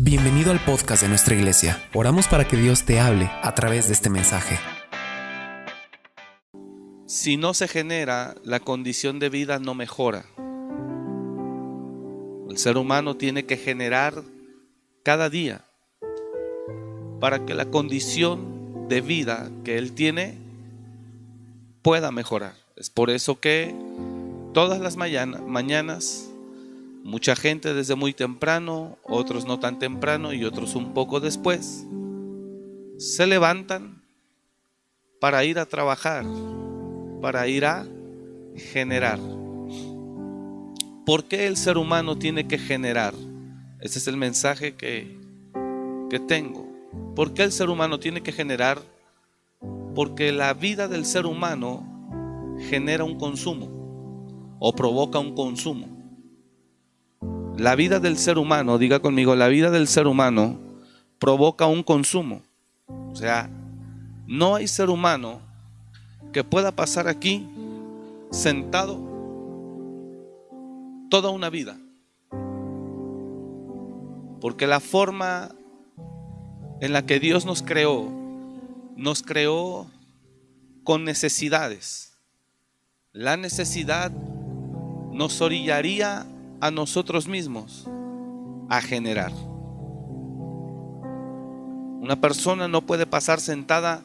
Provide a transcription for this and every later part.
Bienvenido al podcast de nuestra iglesia. Oramos para que Dios te hable a través de este mensaje. Si no se genera, la condición de vida no mejora. El ser humano tiene que generar cada día para que la condición de vida que él tiene pueda mejorar. Es por eso que todas las mañanas Mucha gente desde muy temprano, otros no tan temprano y otros un poco después, se levantan para ir a trabajar, para ir a generar. ¿Por qué el ser humano tiene que generar? Ese es el mensaje que, que tengo. ¿Por qué el ser humano tiene que generar? Porque la vida del ser humano genera un consumo o provoca un consumo. La vida del ser humano, diga conmigo, la vida del ser humano provoca un consumo. O sea, no hay ser humano que pueda pasar aquí sentado toda una vida. Porque la forma en la que Dios nos creó, nos creó con necesidades. La necesidad nos orillaría a nosotros mismos a generar. Una persona no puede pasar sentada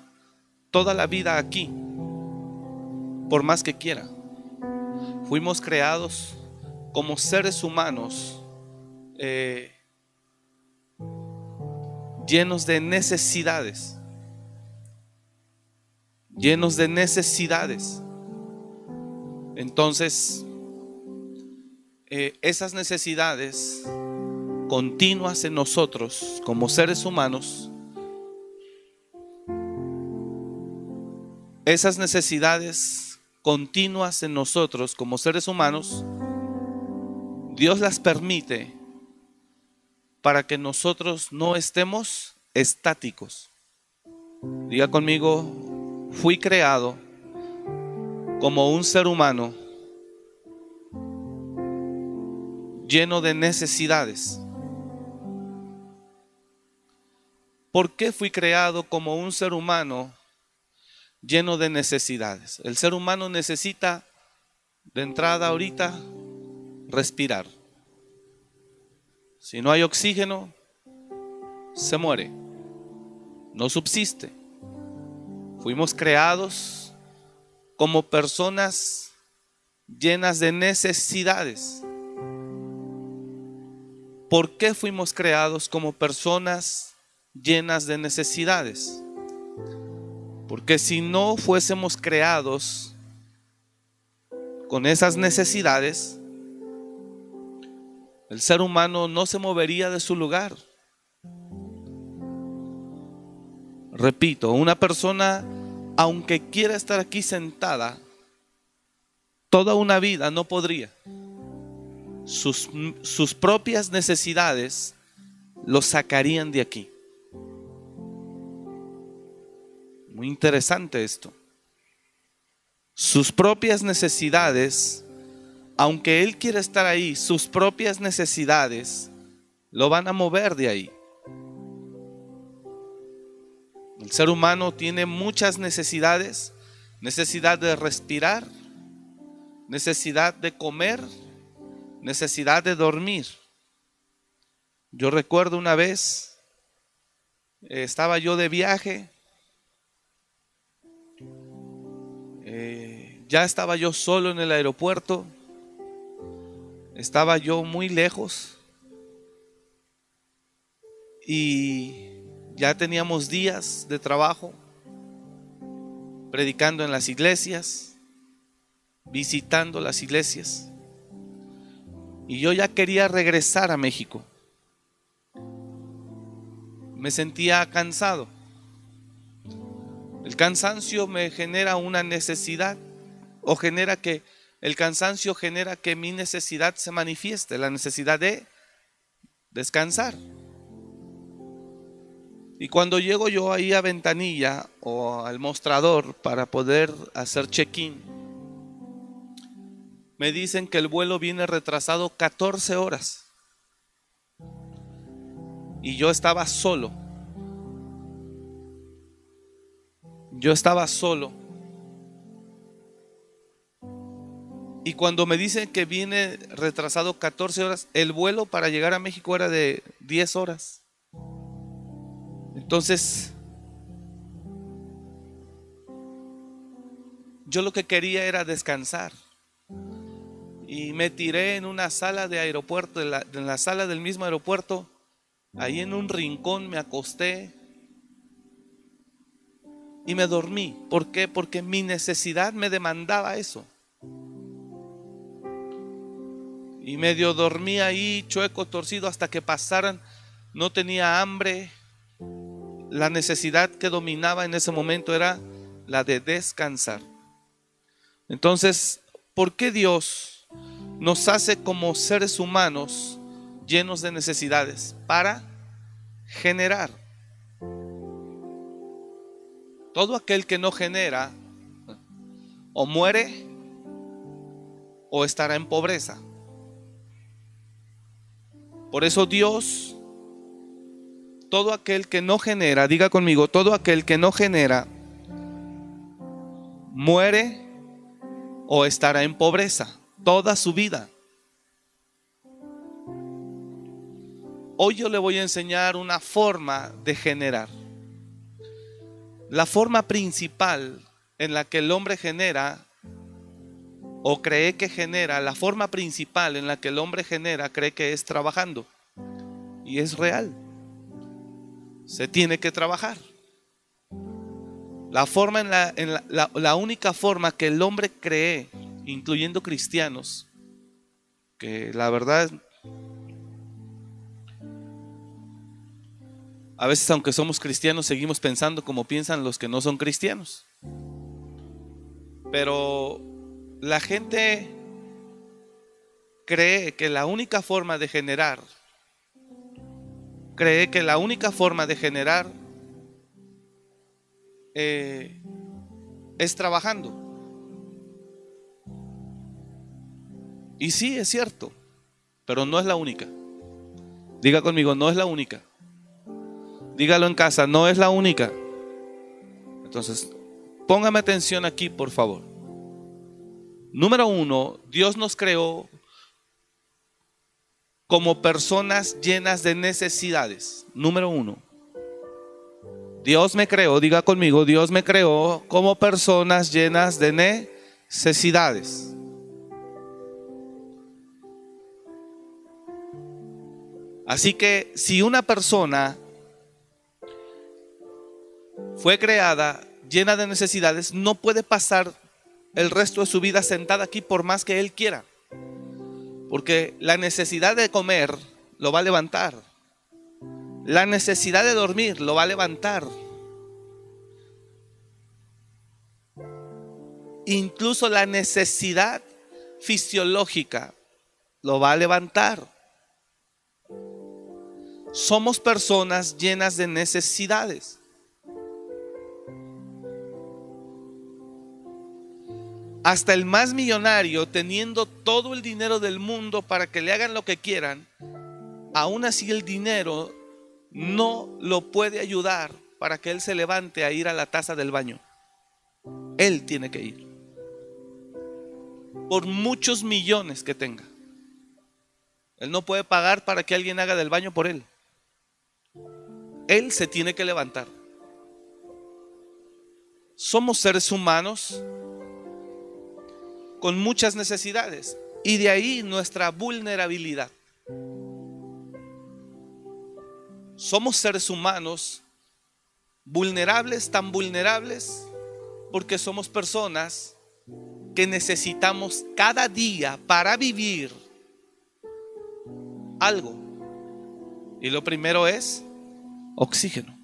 toda la vida aquí, por más que quiera. Fuimos creados como seres humanos eh, llenos de necesidades, llenos de necesidades. Entonces, eh, esas necesidades continuas en nosotros como seres humanos, esas necesidades continuas en nosotros como seres humanos, Dios las permite para que nosotros no estemos estáticos. Diga conmigo, fui creado como un ser humano lleno de necesidades. ¿Por qué fui creado como un ser humano lleno de necesidades? El ser humano necesita de entrada ahorita respirar. Si no hay oxígeno, se muere, no subsiste. Fuimos creados como personas llenas de necesidades. ¿Por qué fuimos creados como personas llenas de necesidades? Porque si no fuésemos creados con esas necesidades, el ser humano no se movería de su lugar. Repito, una persona, aunque quiera estar aquí sentada, toda una vida no podría sus, sus propias necesidades los sacarían de aquí. Muy interesante esto. Sus propias necesidades, aunque Él quiera estar ahí, sus propias necesidades lo van a mover de ahí. El ser humano tiene muchas necesidades, necesidad de respirar, necesidad de comer, necesidad de dormir. Yo recuerdo una vez, eh, estaba yo de viaje, eh, ya estaba yo solo en el aeropuerto, estaba yo muy lejos y ya teníamos días de trabajo predicando en las iglesias, visitando las iglesias. Y yo ya quería regresar a México. Me sentía cansado. El cansancio me genera una necesidad o genera que el cansancio genera que mi necesidad se manifieste, la necesidad de descansar. Y cuando llego yo ahí a ventanilla o al mostrador para poder hacer check-in, me dicen que el vuelo viene retrasado 14 horas. Y yo estaba solo. Yo estaba solo. Y cuando me dicen que viene retrasado 14 horas, el vuelo para llegar a México era de 10 horas. Entonces, yo lo que quería era descansar. Y me tiré en una sala de aeropuerto, en la, en la sala del mismo aeropuerto, ahí en un rincón me acosté y me dormí. ¿Por qué? Porque mi necesidad me demandaba eso. Y medio dormí ahí, chueco, torcido, hasta que pasaran. No tenía hambre. La necesidad que dominaba en ese momento era la de descansar. Entonces, ¿por qué Dios nos hace como seres humanos llenos de necesidades? Para generar. Todo aquel que no genera o muere o estará en pobreza. Por eso Dios, todo aquel que no genera, diga conmigo, todo aquel que no genera, muere o estará en pobreza toda su vida. Hoy yo le voy a enseñar una forma de generar. La forma principal en la que el hombre genera o cree que genera, la forma principal en la que el hombre genera, cree que es trabajando. Y es real. Se tiene que trabajar. La forma en la, en la, la única forma que el hombre cree, incluyendo cristianos, que la verdad a veces aunque somos cristianos seguimos pensando como piensan los que no son cristianos. Pero la gente cree que la única forma de generar, cree que la única forma de generar eh, es trabajando. Y sí, es cierto, pero no es la única. Diga conmigo, no es la única. Dígalo en casa, no es la única. Entonces, póngame atención aquí, por favor. Número uno, Dios nos creó como personas llenas de necesidades. Número uno. Dios me creó, diga conmigo, Dios me creó como personas llenas de necesidades. Así que si una persona fue creada llena de necesidades, no puede pasar el resto de su vida sentada aquí por más que él quiera. Porque la necesidad de comer lo va a levantar. La necesidad de dormir lo va a levantar. Incluso la necesidad fisiológica lo va a levantar. Somos personas llenas de necesidades. hasta el más millonario, teniendo todo el dinero del mundo para que le hagan lo que quieran, aún así el dinero no lo puede ayudar para que él se levante a ir a la taza del baño. Él tiene que ir. Por muchos millones que tenga. Él no puede pagar para que alguien haga del baño por él. Él se tiene que levantar. Somos seres humanos con muchas necesidades. Y de ahí nuestra vulnerabilidad. Somos seres humanos vulnerables, tan vulnerables, porque somos personas que necesitamos cada día para vivir algo. Y lo primero es oxígeno.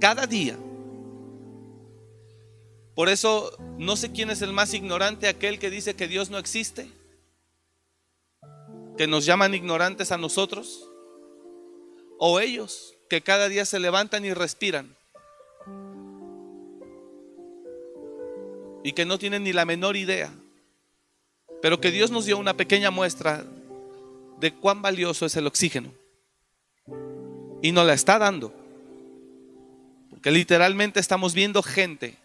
Cada día por eso no sé quién es el más ignorante, aquel que dice que Dios no existe, que nos llaman ignorantes a nosotros, o ellos que cada día se levantan y respiran y que no tienen ni la menor idea, pero que Dios nos dio una pequeña muestra de cuán valioso es el oxígeno. Y nos la está dando. Porque literalmente estamos viendo gente.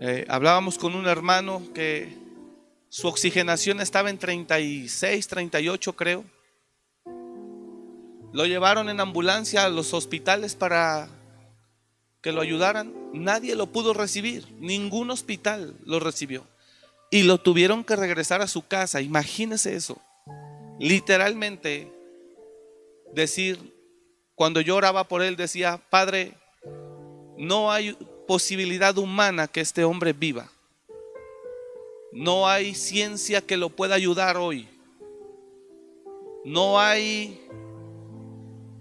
Eh, hablábamos con un hermano que su oxigenación estaba en 36, 38 creo. Lo llevaron en ambulancia a los hospitales para que lo ayudaran. Nadie lo pudo recibir. Ningún hospital lo recibió. Y lo tuvieron que regresar a su casa. Imagínese eso. Literalmente decir, cuando yo oraba por él, decía, Padre, no hay posibilidad humana que este hombre viva. No hay ciencia que lo pueda ayudar hoy. No hay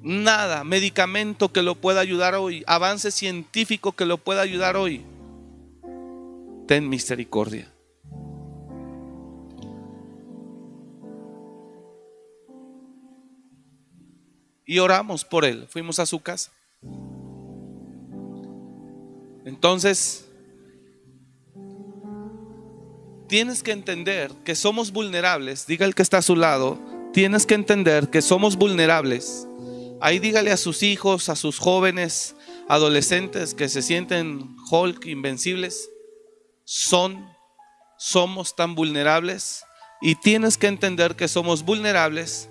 nada, medicamento que lo pueda ayudar hoy, avance científico que lo pueda ayudar hoy. Ten misericordia. Y oramos por él. Fuimos a su casa. Entonces, tienes que entender que somos vulnerables. Diga el que está a su lado, tienes que entender que somos vulnerables. Ahí dígale a sus hijos, a sus jóvenes, adolescentes que se sienten Hulk, invencibles. Son, somos tan vulnerables. Y tienes que entender que somos vulnerables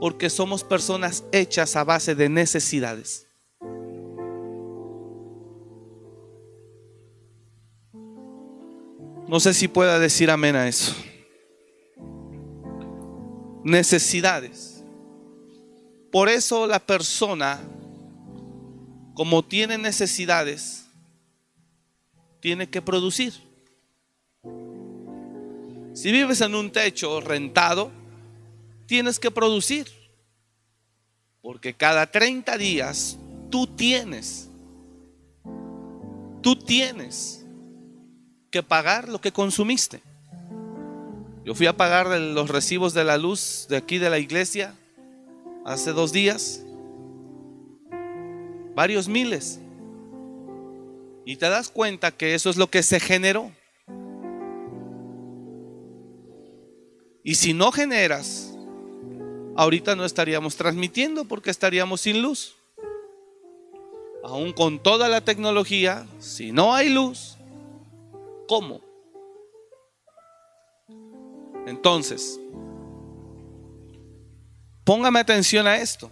porque somos personas hechas a base de necesidades. No sé si pueda decir amén a eso. Necesidades. Por eso la persona, como tiene necesidades, tiene que producir. Si vives en un techo rentado, tienes que producir. Porque cada 30 días tú tienes, tú tienes que pagar lo que consumiste. Yo fui a pagar los recibos de la luz de aquí de la iglesia hace dos días, varios miles. Y te das cuenta que eso es lo que se generó. Y si no generas, ahorita no estaríamos transmitiendo porque estaríamos sin luz. Aún con toda la tecnología, si no hay luz, ¿cómo? Entonces, póngame atención a esto.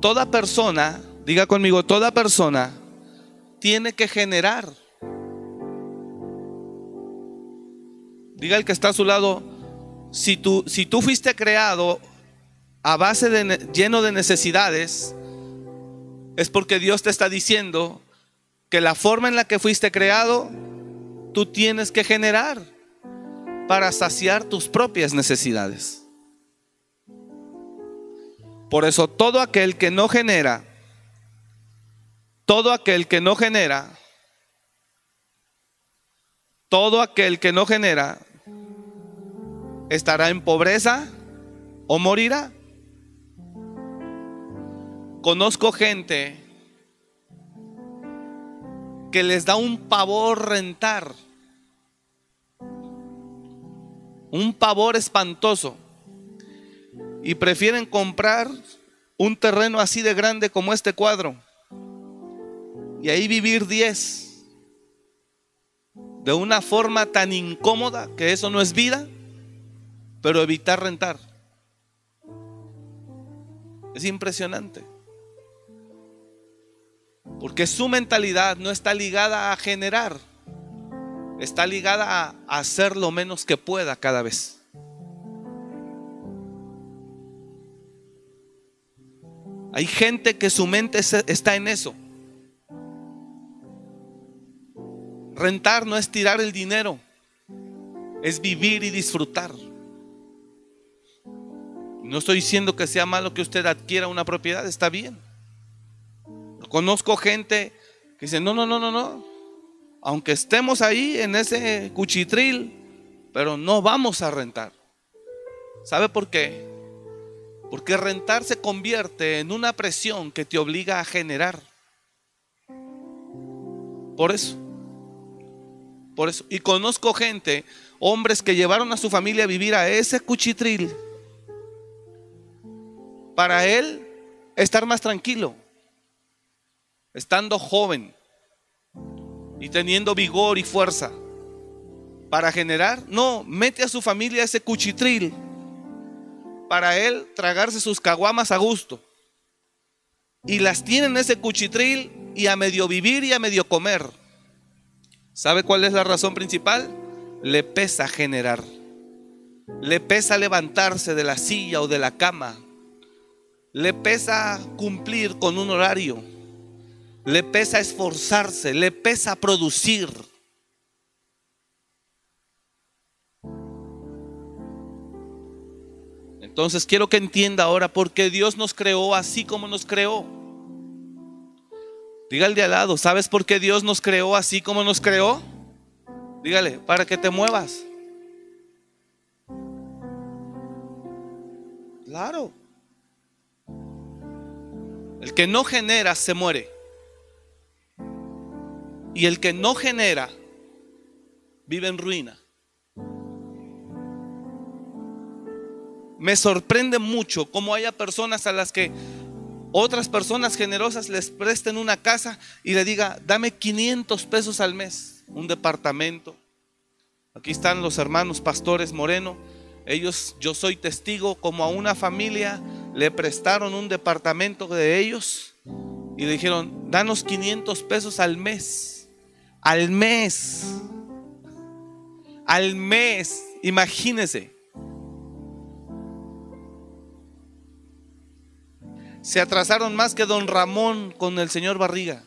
Toda persona, diga conmigo, toda persona tiene que generar. Diga el que está a su lado, si tú, si tú fuiste creado a base de lleno de necesidades, es porque Dios te está diciendo que la forma en la que fuiste creado, tú tienes que generar para saciar tus propias necesidades. Por eso todo aquel que no genera, todo aquel que no genera, todo aquel que no genera, estará en pobreza o morirá. Conozco gente que les da un pavor rentar, un pavor espantoso, y prefieren comprar un terreno así de grande como este cuadro y ahí vivir 10 de una forma tan incómoda que eso no es vida pero evitar rentar. Es impresionante. Porque su mentalidad no está ligada a generar, está ligada a hacer lo menos que pueda cada vez. Hay gente que su mente está en eso. Rentar no es tirar el dinero, es vivir y disfrutar. No estoy diciendo que sea malo que usted adquiera una propiedad, está bien. Conozco gente que dice, no, no, no, no, no. Aunque estemos ahí en ese cuchitril, pero no vamos a rentar. ¿Sabe por qué? Porque rentar se convierte en una presión que te obliga a generar. Por eso. Por eso. Y conozco gente, hombres que llevaron a su familia a vivir a ese cuchitril. Para él estar más tranquilo. Estando joven y teniendo vigor y fuerza. Para generar, no, mete a su familia ese cuchitril. Para él tragarse sus caguamas a gusto. Y las tiene en ese cuchitril y a medio vivir y a medio comer. ¿Sabe cuál es la razón principal? Le pesa generar. Le pesa levantarse de la silla o de la cama. Le pesa cumplir con un horario. Le pesa esforzarse. Le pesa producir. Entonces quiero que entienda ahora por qué Dios nos creó así como nos creó. Dígale de al lado, ¿sabes por qué Dios nos creó así como nos creó? Dígale, para que te muevas. Claro. El que no genera se muere. Y el que no genera vive en ruina. Me sorprende mucho cómo haya personas a las que otras personas generosas les presten una casa y le diga, dame 500 pesos al mes, un departamento. Aquí están los hermanos pastores Moreno. Ellos, yo soy testigo, como a una familia le prestaron un departamento de ellos y le dijeron, danos 500 pesos al mes. Al mes. Al mes. Imagínese. se atrasaron más que don Ramón con el señor Barriga.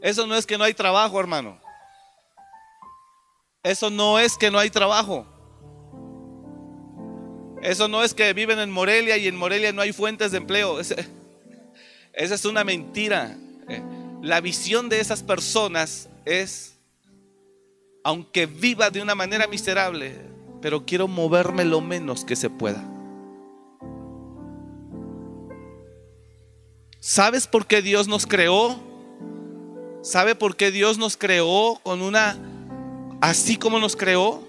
Eso no es que no hay trabajo, hermano. Eso no es que no hay trabajo. Eso no es que viven en Morelia y en Morelia no hay fuentes de empleo. Esa es una mentira. Eh, la visión de esas personas es, aunque viva de una manera miserable, pero quiero moverme lo menos que se pueda. ¿Sabes por qué Dios nos creó? ¿Sabe por qué Dios nos creó con una así como nos creó?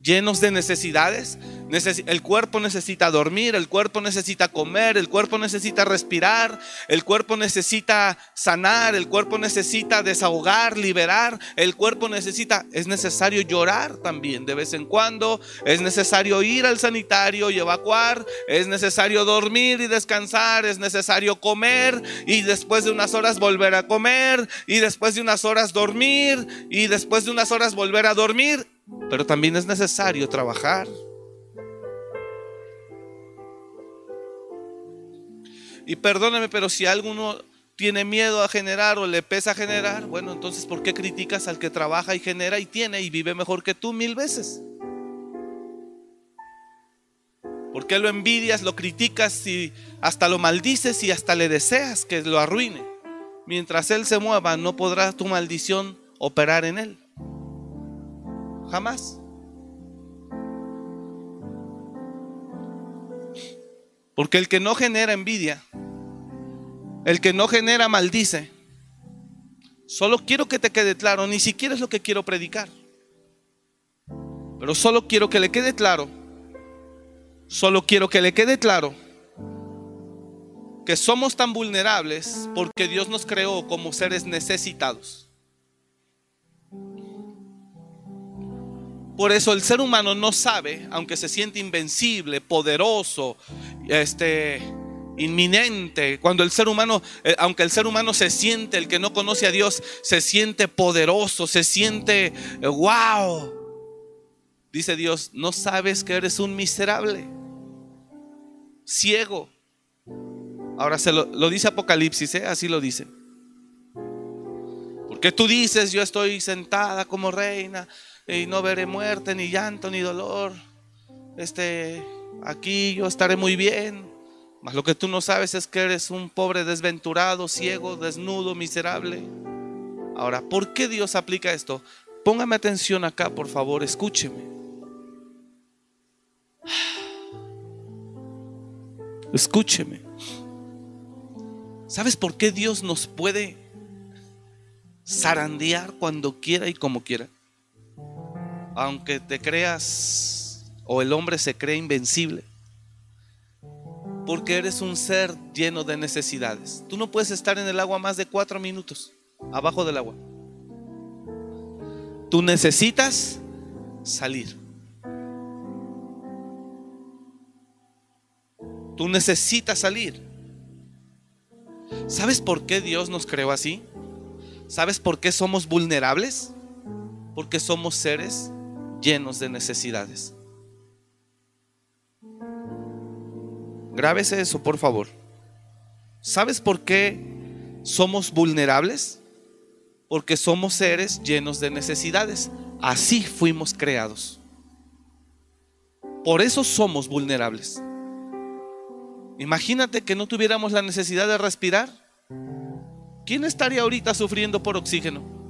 Llenos de necesidades, el cuerpo necesita dormir, el cuerpo necesita comer, el cuerpo necesita respirar, el cuerpo necesita sanar, el cuerpo necesita desahogar, liberar, el cuerpo necesita, es necesario llorar también de vez en cuando, es necesario ir al sanitario y evacuar, es necesario dormir y descansar, es necesario comer y después de unas horas volver a comer y después de unas horas dormir y después de unas horas volver a dormir, pero también es necesario trabajar. Y perdóname, pero si alguno tiene miedo a generar o le pesa generar, bueno, entonces ¿por qué criticas al que trabaja y genera y tiene y vive mejor que tú mil veces? ¿Por qué lo envidias, lo criticas y hasta lo maldices y hasta le deseas que lo arruine? Mientras él se mueva, no podrá tu maldición operar en él. Jamás. Porque el que no genera envidia, el que no genera maldice. Solo quiero que te quede claro, ni siquiera es lo que quiero predicar. Pero solo quiero que le quede claro, solo quiero que le quede claro que somos tan vulnerables porque Dios nos creó como seres necesitados. Por eso el ser humano no sabe, aunque se siente invencible, poderoso, este, inminente. Cuando el ser humano, eh, aunque el ser humano se siente, el que no conoce a Dios, se siente poderoso, se siente, wow. Eh, dice Dios, no sabes que eres un miserable, ciego. Ahora se lo, dice Apocalipsis, ¿eh? así lo dice. Porque tú dices, yo estoy sentada como reina y no veré muerte, ni llanto, ni dolor. Este, aquí yo estaré muy bien. Mas lo que tú no sabes es que eres un pobre desventurado, ciego, desnudo, miserable. Ahora, ¿por qué Dios aplica esto? Póngame atención acá, por favor, escúcheme. Escúcheme. ¿Sabes por qué Dios nos puede zarandear cuando quiera y como quiera? Aunque te creas o el hombre se cree invencible. Porque eres un ser lleno de necesidades. Tú no puedes estar en el agua más de cuatro minutos, abajo del agua. Tú necesitas salir. Tú necesitas salir. ¿Sabes por qué Dios nos creó así? ¿Sabes por qué somos vulnerables? Porque somos seres llenos de necesidades. Grábese eso, por favor. ¿Sabes por qué somos vulnerables? Porque somos seres llenos de necesidades. Así fuimos creados. Por eso somos vulnerables. Imagínate que no tuviéramos la necesidad de respirar. ¿Quién estaría ahorita sufriendo por oxígeno?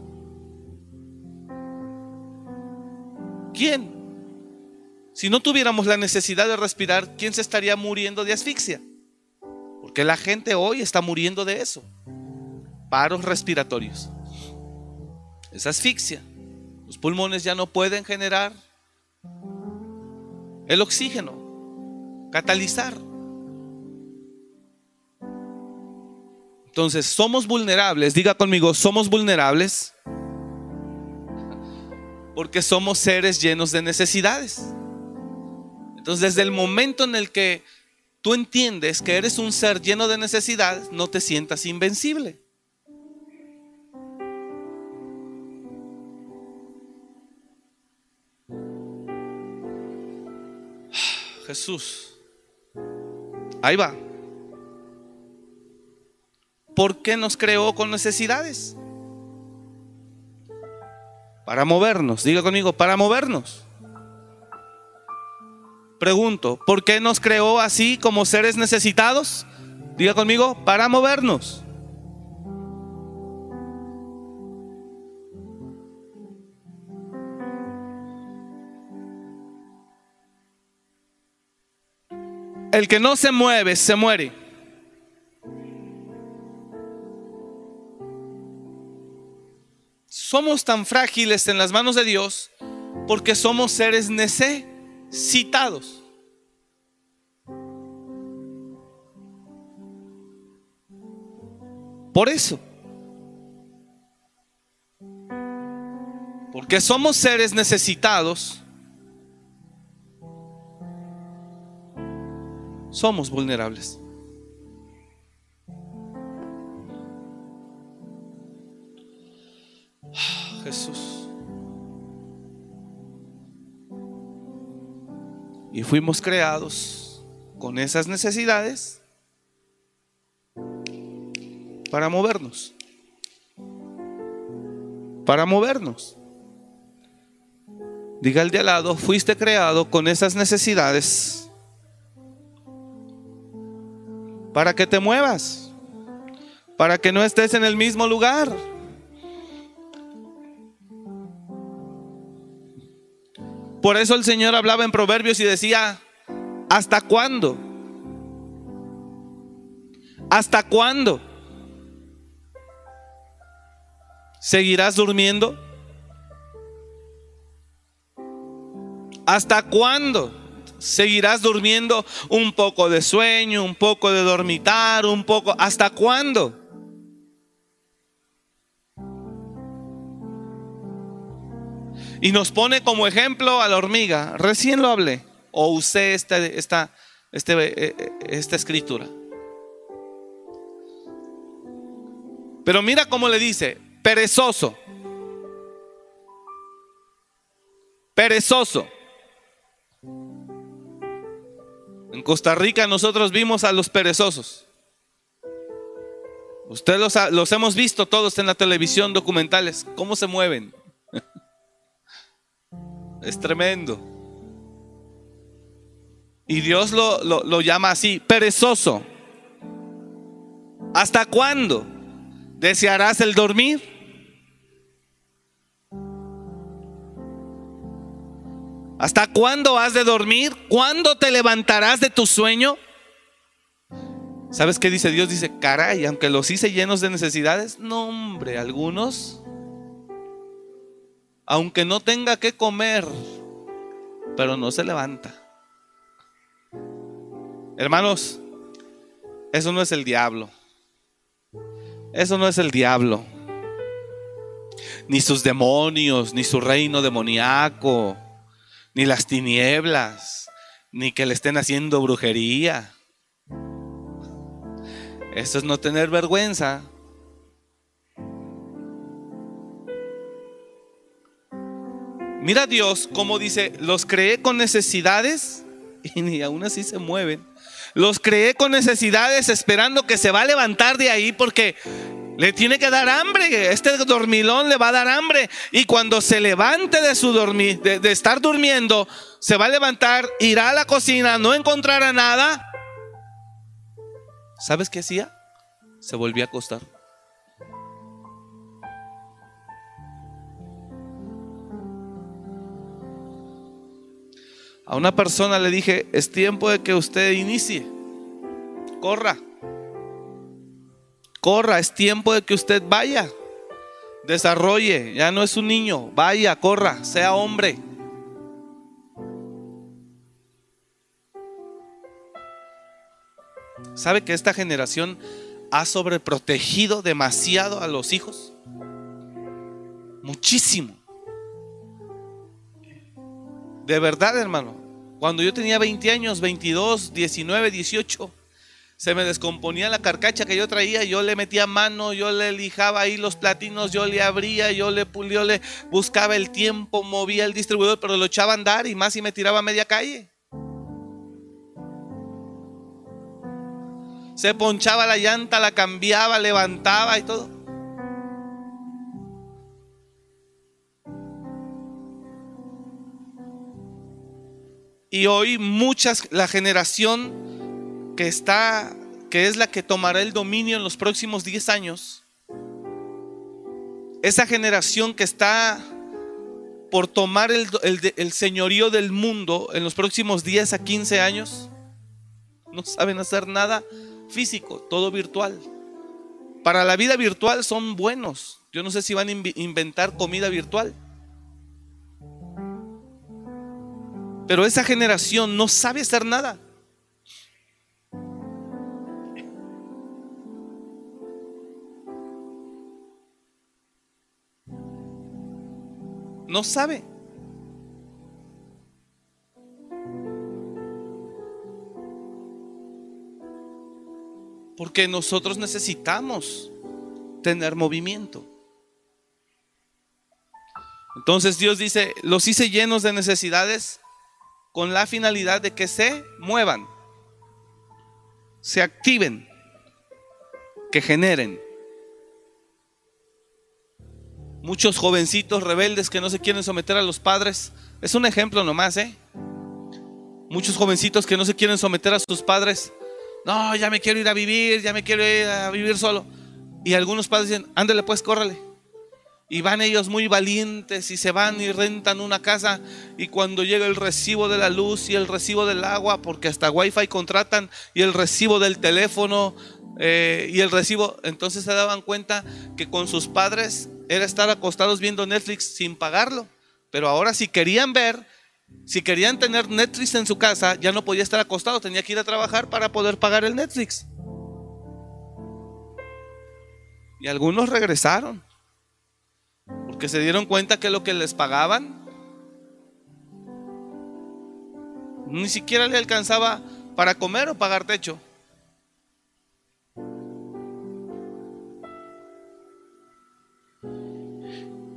¿Quién? Si no tuviéramos la necesidad de respirar, ¿quién se estaría muriendo de asfixia? Porque la gente hoy está muriendo de eso. Paros respiratorios. Es asfixia. Los pulmones ya no pueden generar el oxígeno, catalizar. Entonces, somos vulnerables, diga conmigo, somos vulnerables porque somos seres llenos de necesidades. Entonces, desde el momento en el que tú entiendes que eres un ser lleno de necesidades, no te sientas invencible. Jesús. Ahí va. ¿Por qué nos creó con necesidades? Para movernos, diga conmigo, para movernos. Pregunto, ¿por qué nos creó así como seres necesitados? Diga conmigo, para movernos. El que no se mueve, se muere. Somos tan frágiles en las manos de Dios porque somos seres necesitados. Por eso. Porque somos seres necesitados. Somos vulnerables. Jesús. Y fuimos creados con esas necesidades para movernos. Para movernos. Diga el de al lado, fuiste creado con esas necesidades para que te muevas, para que no estés en el mismo lugar. Por eso el Señor hablaba en Proverbios y decía, ¿hasta cuándo? ¿Hasta cuándo? ¿Seguirás durmiendo? ¿Hasta cuándo seguirás durmiendo un poco de sueño, un poco de dormitar, un poco? ¿Hasta cuándo? Y nos pone como ejemplo a la hormiga. Recién lo hablé o usé esta, esta, este, eh, eh, esta escritura. Pero mira cómo le dice, perezoso. Perezoso. En Costa Rica nosotros vimos a los perezosos. Ustedes los, los hemos visto todos en la televisión documentales, cómo se mueven. Es tremendo. Y Dios lo, lo, llama así, perezoso. ¿Hasta cuándo desearás el dormir? ¿Hasta cuándo has de dormir? ¿Cuándo te levantarás de tu sueño? ¿Sabes qué dice Dios? Dice, caray, aunque los hice llenos de necesidades, no hombre, algunos, aunque no tenga que comer, pero no se levanta. Hermanos, eso no es el diablo. Eso no es el diablo. Ni sus demonios, ni su reino demoníaco, ni las tinieblas, ni que le estén haciendo brujería. Eso es no tener vergüenza. Mira Dios cómo dice, los creé con necesidades y ni aún así se mueven. Los creé con necesidades esperando que se va a levantar de ahí porque le tiene que dar hambre. Este dormilón le va a dar hambre. Y cuando se levante de su dormir, de, de estar durmiendo, se va a levantar, irá a la cocina, no encontrará nada ¿Sabes qué hacía? Se volvía a acostar. A una persona le dije, es tiempo de que usted inicie. Corra. Corra, es tiempo de que usted vaya. Desarrolle, ya no es un niño. Vaya, corra, sea hombre. ¿Sabe que esta generación ha sobreprotegido demasiado a los hijos? Muchísimo. De verdad, hermano. Cuando yo tenía 20 años, 22, 19, 18, se me descomponía la carcacha que yo traía, yo le metía mano, yo le lijaba ahí los platinos, yo le abría, yo le pulía, le buscaba el tiempo, movía el distribuidor, pero lo echaba a andar y más y me tiraba a media calle. Se ponchaba la llanta, la cambiaba, levantaba y todo. Y hoy muchas, la generación que está, que es la que tomará el dominio en los próximos 10 años, esa generación que está por tomar el, el, señorío del mundo en los próximos 10 a 15 años, no saben hacer nada físico, todo virtual. Para la vida virtual son buenos. Yo no sé si van a inventar comida virtual. Pero esa generación no sabe hacer nada. No sabe. Porque nosotros necesitamos tener movimiento. Entonces Dios dice, los hice llenos de necesidades con la finalidad de que se muevan, se activen, que generen. Muchos jovencitos rebeldes que no se quieren someter a los padres. Es un ejemplo nomás, ¿eh? Muchos jovencitos que no se quieren someter a sus padres no, ya me quiero ir a vivir, ya me quiero ir a vivir solo. Y algunos padres dicen, ándale pues, córrele. Y van ellos muy valientes y se van y rentan una casa. Y cuando llega el recibo de la luz y el recibo del agua, porque hasta wifi contratan, y el recibo del teléfono eh, y el recibo, entonces se daban cuenta que con sus padres era estar acostados viendo Netflix sin pagarlo. Pero ahora si querían ver, si querían tener Netflix en su casa, ya no podía estar acostado, tenía que ir a trabajar para poder pagar el Netflix. Y algunos regresaron, porque se dieron cuenta que lo que les pagaban ni siquiera le alcanzaba para comer o pagar techo.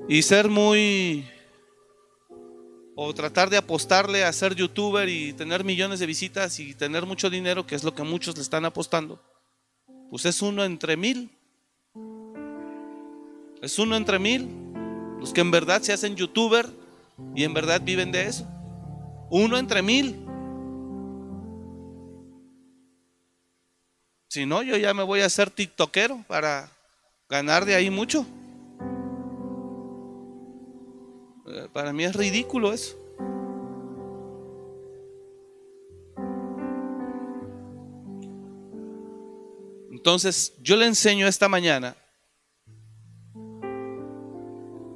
Y ser muy o tratar de apostarle a ser youtuber y tener millones de visitas y tener mucho dinero, que es lo que muchos le están apostando, pues es uno entre mil. Es uno entre mil. Los que en verdad se hacen youtuber y en verdad viven de eso. Uno entre mil. Si no, yo ya me voy a hacer tiktokero para ganar de ahí mucho. Para mí es ridículo eso. Entonces, yo le enseño esta mañana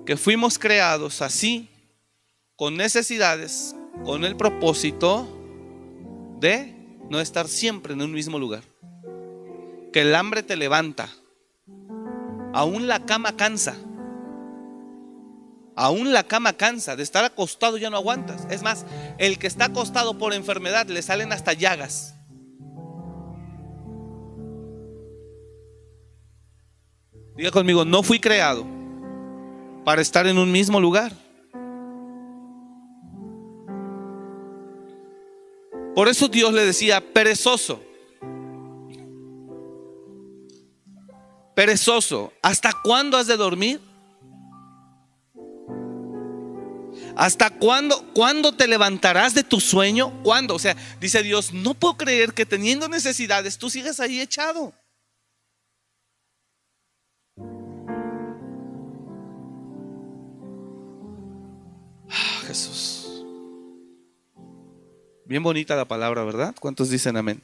que fuimos creados así, con necesidades, con el propósito de no estar siempre en un mismo lugar. Que el hambre te levanta. Aún la cama cansa. Aún la cama cansa. De estar acostado ya no aguantas. Es más, el que está acostado por enfermedad le salen hasta llagas. Diga conmigo, no fui creado para estar en un mismo lugar. Por eso Dios le decía, perezoso, perezoso, ¿hasta cuándo has de dormir? ¿Hasta cuándo, cuándo te levantarás de tu sueño? ¿Cuándo? O sea, dice Dios, no puedo creer que teniendo necesidades tú sigas ahí echado. Jesús. Bien bonita la palabra, ¿verdad? ¿Cuántos dicen amén?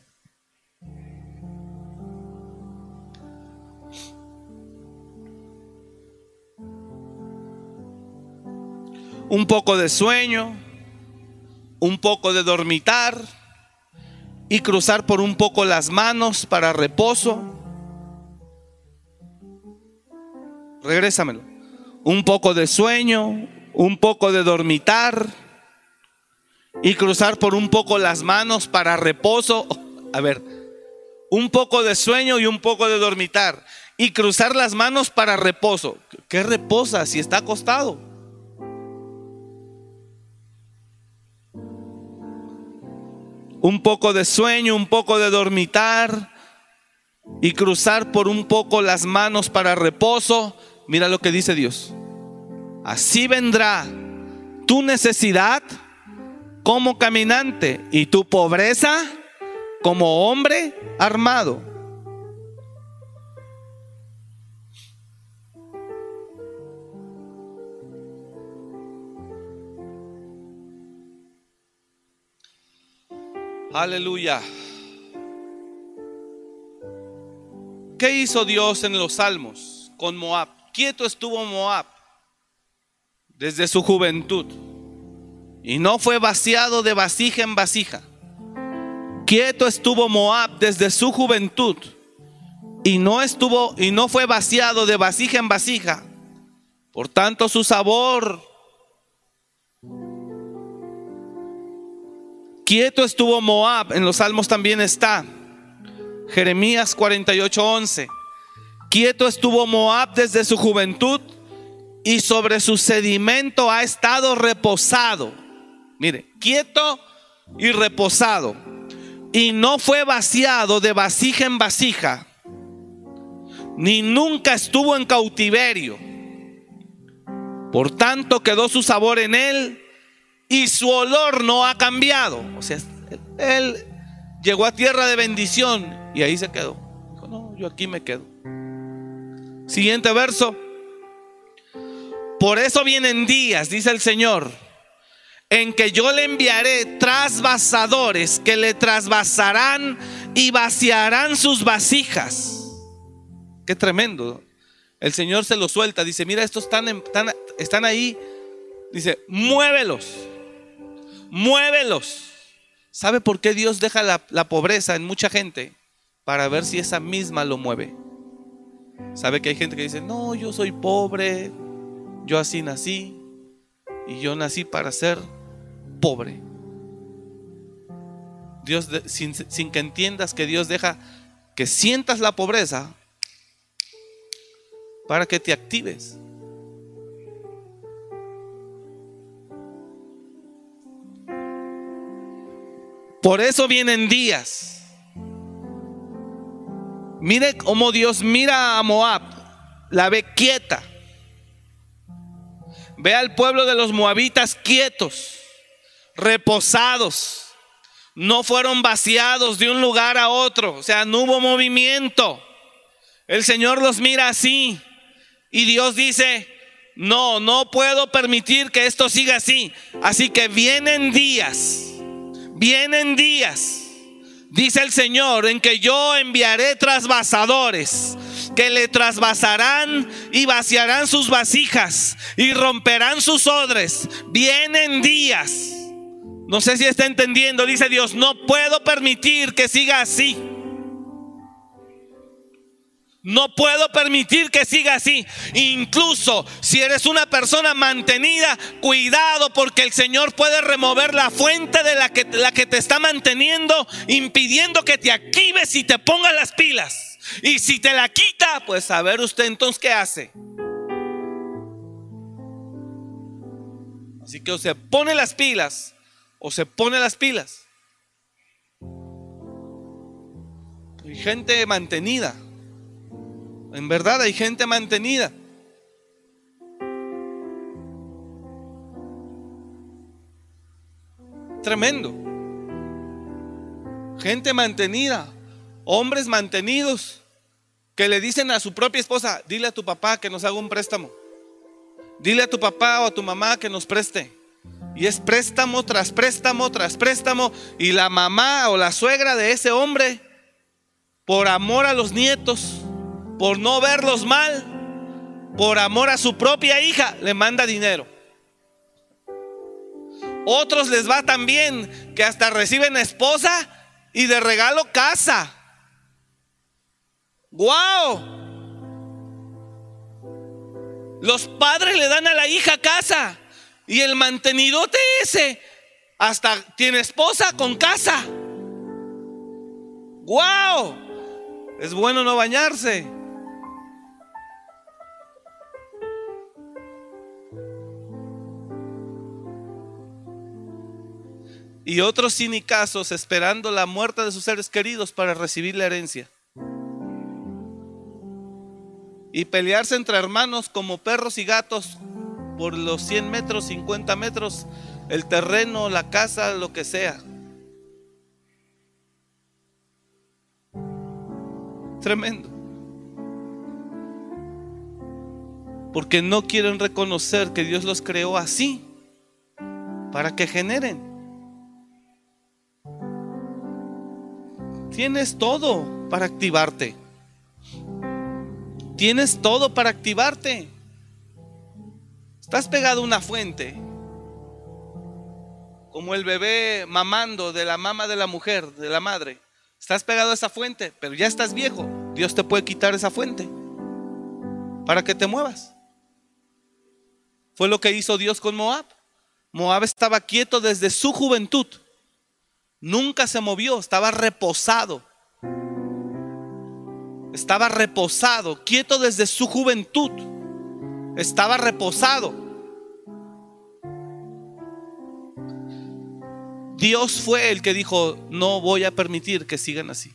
Un poco de sueño, un poco de dormitar y cruzar por un poco las manos para reposo. Regrésamelo. Un poco de sueño, un poco de dormitar y cruzar por un poco las manos para reposo. A ver, un poco de sueño y un poco de dormitar y cruzar las manos para reposo. ¿Qué reposa si está acostado? Un poco de sueño, un poco de dormitar y cruzar por un poco las manos para reposo. Mira lo que dice Dios. Así vendrá tu necesidad como caminante y tu pobreza como hombre armado. Aleluya. ¿Qué hizo Dios en los salmos con Moab? Quieto estuvo Moab desde su juventud y no fue vaciado de vasija en vasija. Quieto estuvo Moab desde su juventud y no estuvo y no fue vaciado de vasija en vasija. Por tanto, su sabor Quieto estuvo Moab, en los salmos también está. Jeremías 48:11. Quieto estuvo Moab desde su juventud y sobre su sedimento ha estado reposado. Mire, quieto y reposado. Y no fue vaciado de vasija en vasija, ni nunca estuvo en cautiverio. Por tanto quedó su sabor en él y su olor no ha cambiado. O sea, él llegó a tierra de bendición y ahí se quedó. Dijo, no, yo aquí me quedo. Siguiente verso. Por eso vienen días, dice el Señor, en que yo le enviaré trasvasadores que le trasvasarán y vaciarán sus vasijas. Qué tremendo. El Señor se lo suelta, dice, mira, estos están, están, están ahí. Dice, muévelos, muévelos. ¿Sabe por qué Dios deja la, la pobreza en mucha gente? Para ver si esa misma lo mueve. ¿Sabe que hay gente que dice, no, yo soy pobre, yo así nací y yo nací para ser pobre. Dios, sin, sin que entiendas que Dios deja que sientas la pobreza para que te actives. Por eso vienen días. Mire cómo Dios mira a Moab, la ve quieta Ve al pueblo de los moabitas quietos, reposados. No fueron vaciados de un lugar a otro. O sea, no hubo movimiento. El Señor los mira así. Y Dios dice, no, no puedo permitir que esto siga así. Así que vienen días, vienen días dice el Señor, en que yo enviaré trasvasadores que le trasvasarán y vaciarán sus vasijas y romperán sus odres. Vienen días. No sé si está entendiendo, dice Dios, no puedo permitir que siga así. No puedo permitir que siga así. Incluso si eres una persona mantenida, cuidado porque el Señor puede remover la fuente de la que, la que te está manteniendo, impidiendo que te actives y te pongas las pilas. Y si te la quita, pues a ver usted entonces qué hace. Así que o se pone las pilas o se pone las pilas. Hay gente mantenida en verdad hay gente mantenida. Tremendo. Gente mantenida. Hombres mantenidos que le dicen a su propia esposa, dile a tu papá que nos haga un préstamo. Dile a tu papá o a tu mamá que nos preste. Y es préstamo tras préstamo tras préstamo. Y la mamá o la suegra de ese hombre, por amor a los nietos, por no verlos mal, por amor a su propia hija, le manda dinero. Otros les va tan bien que hasta reciben esposa y de regalo casa. ¡Wow! Los padres le dan a la hija casa y el mantenidote ese hasta tiene esposa con casa. ¡Wow! Es bueno no bañarse. y otros cinicazos esperando la muerte de sus seres queridos para recibir la herencia. Y pelearse entre hermanos como perros y gatos por los 100 metros, 50 metros, el terreno, la casa, lo que sea. Tremendo. Porque no quieren reconocer que Dios los creó así, para que generen. Tienes todo para activarte. Tienes todo para activarte. Estás pegado a una fuente. Como el bebé mamando de la mama de la mujer, de la madre. Estás pegado a esa fuente, pero ya estás viejo. Dios te puede quitar esa fuente para que te muevas. Fue lo que hizo Dios con Moab. Moab estaba quieto desde su juventud. Nunca se movió, estaba reposado. Estaba reposado, quieto desde su juventud. Estaba reposado. Dios fue el que dijo, no voy a permitir que sigan así.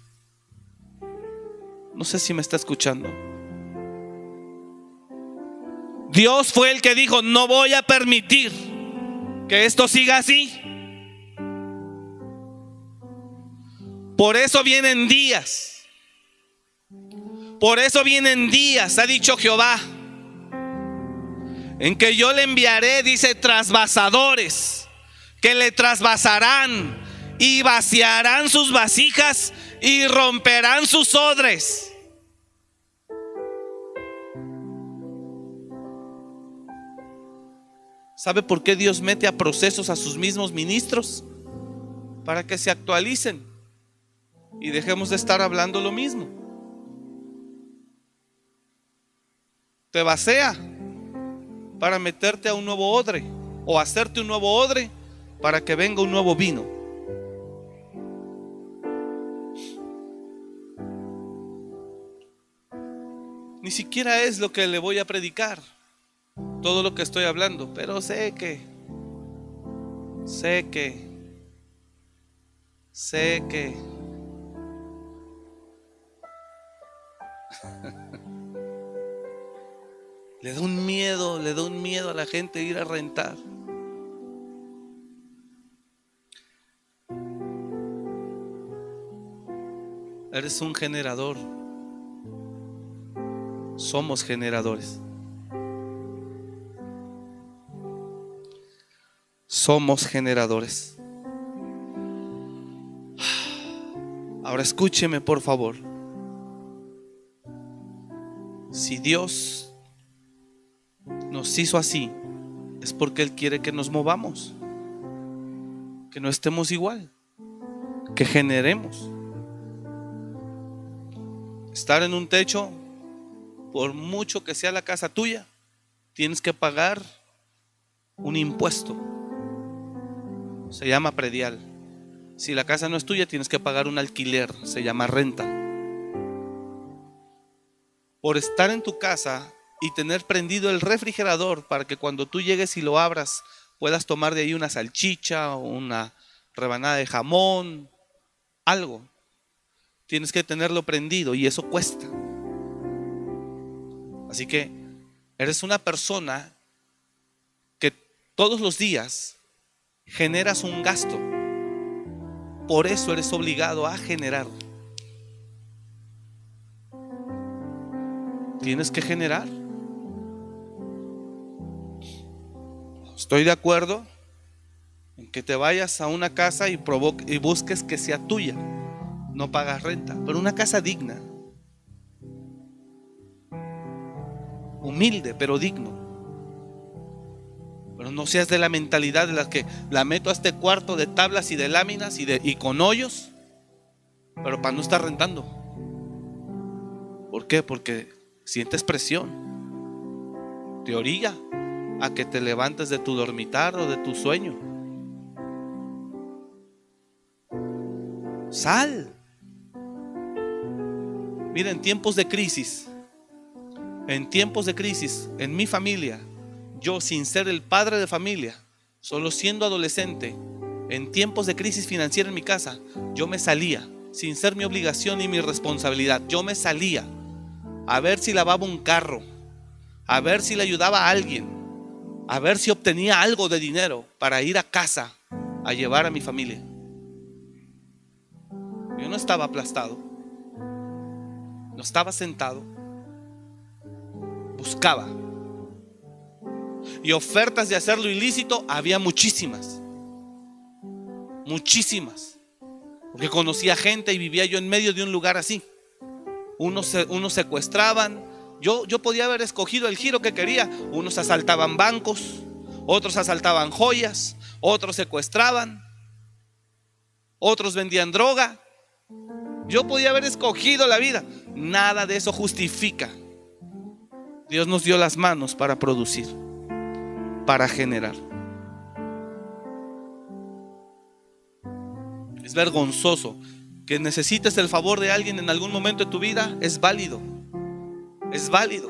No sé si me está escuchando. Dios fue el que dijo, no voy a permitir que esto siga así. Por eso vienen días. Por eso vienen días, ha dicho Jehová, en que yo le enviaré, dice, trasvasadores, que le trasvasarán y vaciarán sus vasijas y romperán sus odres. ¿Sabe por qué Dios mete a procesos a sus mismos ministros? Para que se actualicen y dejemos de estar hablando lo mismo. Te vacía para meterte a un nuevo odre o hacerte un nuevo odre para que venga un nuevo vino. Ni siquiera es lo que le voy a predicar, todo lo que estoy hablando, pero sé que, sé que, sé que Le da un miedo, le da un miedo a la gente ir a rentar. Eres un generador. Somos generadores. Somos generadores. Ahora escúcheme, por favor. Si Dios nos hizo así, es porque Él quiere que nos movamos, que no estemos igual, que generemos. Estar en un techo, por mucho que sea la casa tuya, tienes que pagar un impuesto. Se llama predial. Si la casa no es tuya, tienes que pagar un alquiler. Se llama renta. Por estar en tu casa y tener prendido el refrigerador para que cuando tú llegues y lo abras puedas tomar de ahí una salchicha o una rebanada de jamón, algo. Tienes que tenerlo prendido y eso cuesta. Así que eres una persona que todos los días generas un gasto. Por eso eres obligado a generar. Tienes que generar. Estoy de acuerdo en que te vayas a una casa y, y busques que sea tuya. No pagas renta, pero una casa digna. Humilde, pero digno. Pero no seas de la mentalidad de las que la meto a este cuarto de tablas y de láminas y, de, y con hoyos, pero para no estar rentando. ¿Por qué? Porque sientes presión. Te orilla a que te levantes de tu dormitar o de tu sueño. Sal. Mira, en tiempos de crisis, en tiempos de crisis, en mi familia, yo sin ser el padre de familia, solo siendo adolescente, en tiempos de crisis financiera en mi casa, yo me salía, sin ser mi obligación ni mi responsabilidad, yo me salía a ver si lavaba un carro, a ver si le ayudaba a alguien, a ver si obtenía algo de dinero para ir a casa a llevar a mi familia. Yo no estaba aplastado, no estaba sentado, buscaba. Y ofertas de hacerlo ilícito había muchísimas, muchísimas. Porque conocía gente y vivía yo en medio de un lugar así. Unos, unos secuestraban. Yo, yo podía haber escogido el giro que quería. Unos asaltaban bancos, otros asaltaban joyas, otros secuestraban, otros vendían droga. Yo podía haber escogido la vida. Nada de eso justifica. Dios nos dio las manos para producir, para generar. Es vergonzoso que necesites el favor de alguien en algún momento de tu vida. Es válido. Es válido.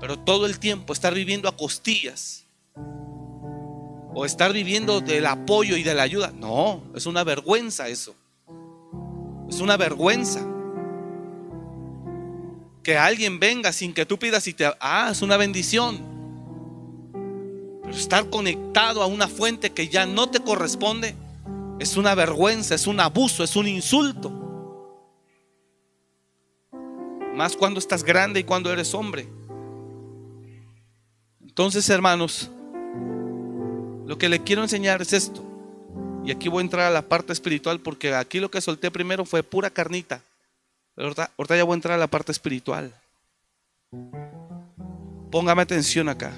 Pero todo el tiempo estar viviendo a costillas o estar viviendo del apoyo y de la ayuda. No, es una vergüenza eso. Es una vergüenza. Que alguien venga sin que tú pidas y te... Ah, es una bendición. Pero estar conectado a una fuente que ya no te corresponde es una vergüenza, es un abuso, es un insulto. Más cuando estás grande y cuando eres hombre. Entonces, hermanos, lo que le quiero enseñar es esto. Y aquí voy a entrar a la parte espiritual porque aquí lo que solté primero fue pura carnita. Pero ahorita, ya voy a entrar a la parte espiritual. Póngame atención acá.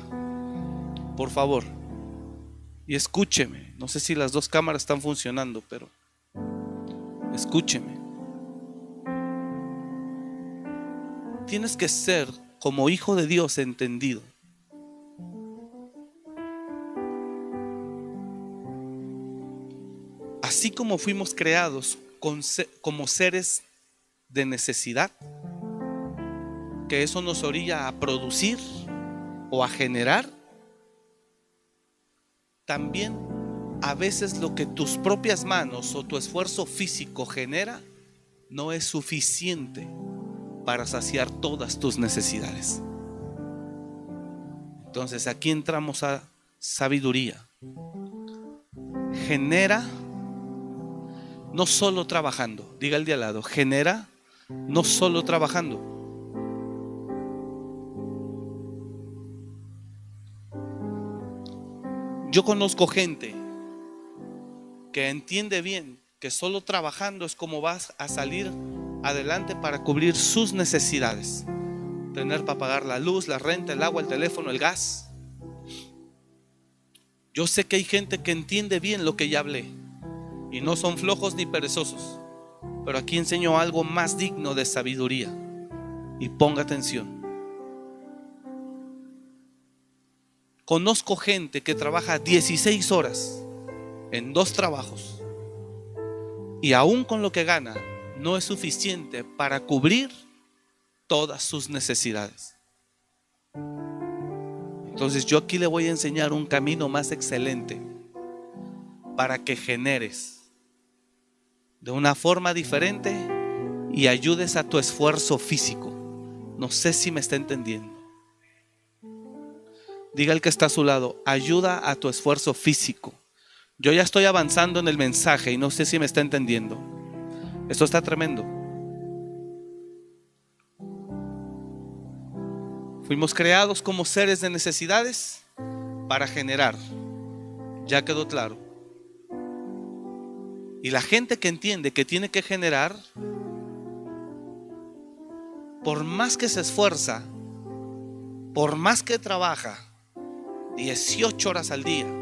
Por favor. Y escúcheme. No sé si las dos cámaras están funcionando, pero escúcheme. Tienes que ser como hijo de Dios entendido. Así como fuimos creados como seres de necesidad, que eso nos orilla a producir o a generar, también a veces lo que tus propias manos o tu esfuerzo físico genera no es suficiente para saciar todas tus necesidades. Entonces aquí entramos a sabiduría. Genera no solo trabajando, diga el de al lado, genera no solo trabajando. Yo conozco gente que entiende bien que solo trabajando es como vas a salir adelante para cubrir sus necesidades. Tener para pagar la luz, la renta, el agua, el teléfono, el gas. Yo sé que hay gente que entiende bien lo que ya hablé y no son flojos ni perezosos, pero aquí enseño algo más digno de sabiduría y ponga atención. Conozco gente que trabaja 16 horas en dos trabajos y aún con lo que gana no es suficiente para cubrir todas sus necesidades. Entonces yo aquí le voy a enseñar un camino más excelente para que generes de una forma diferente y ayudes a tu esfuerzo físico. No sé si me está entendiendo. Diga el que está a su lado, ayuda a tu esfuerzo físico. Yo ya estoy avanzando en el mensaje y no sé si me está entendiendo. Esto está tremendo. Fuimos creados como seres de necesidades para generar. Ya quedó claro. Y la gente que entiende que tiene que generar, por más que se esfuerza, por más que trabaja, 18 horas al día,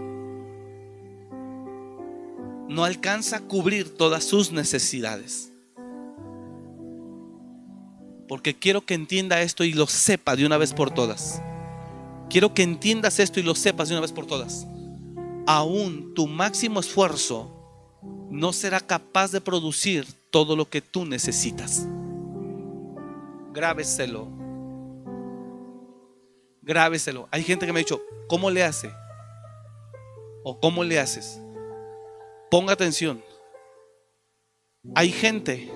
no alcanza a cubrir todas sus necesidades. Porque quiero que entienda esto y lo sepa de una vez por todas. Quiero que entiendas esto y lo sepas de una vez por todas. Aún tu máximo esfuerzo no será capaz de producir todo lo que tú necesitas. Grábeselo. Grábeselo. Hay gente que me ha dicho, ¿cómo le hace? ¿O cómo le haces? Ponga atención. Hay gente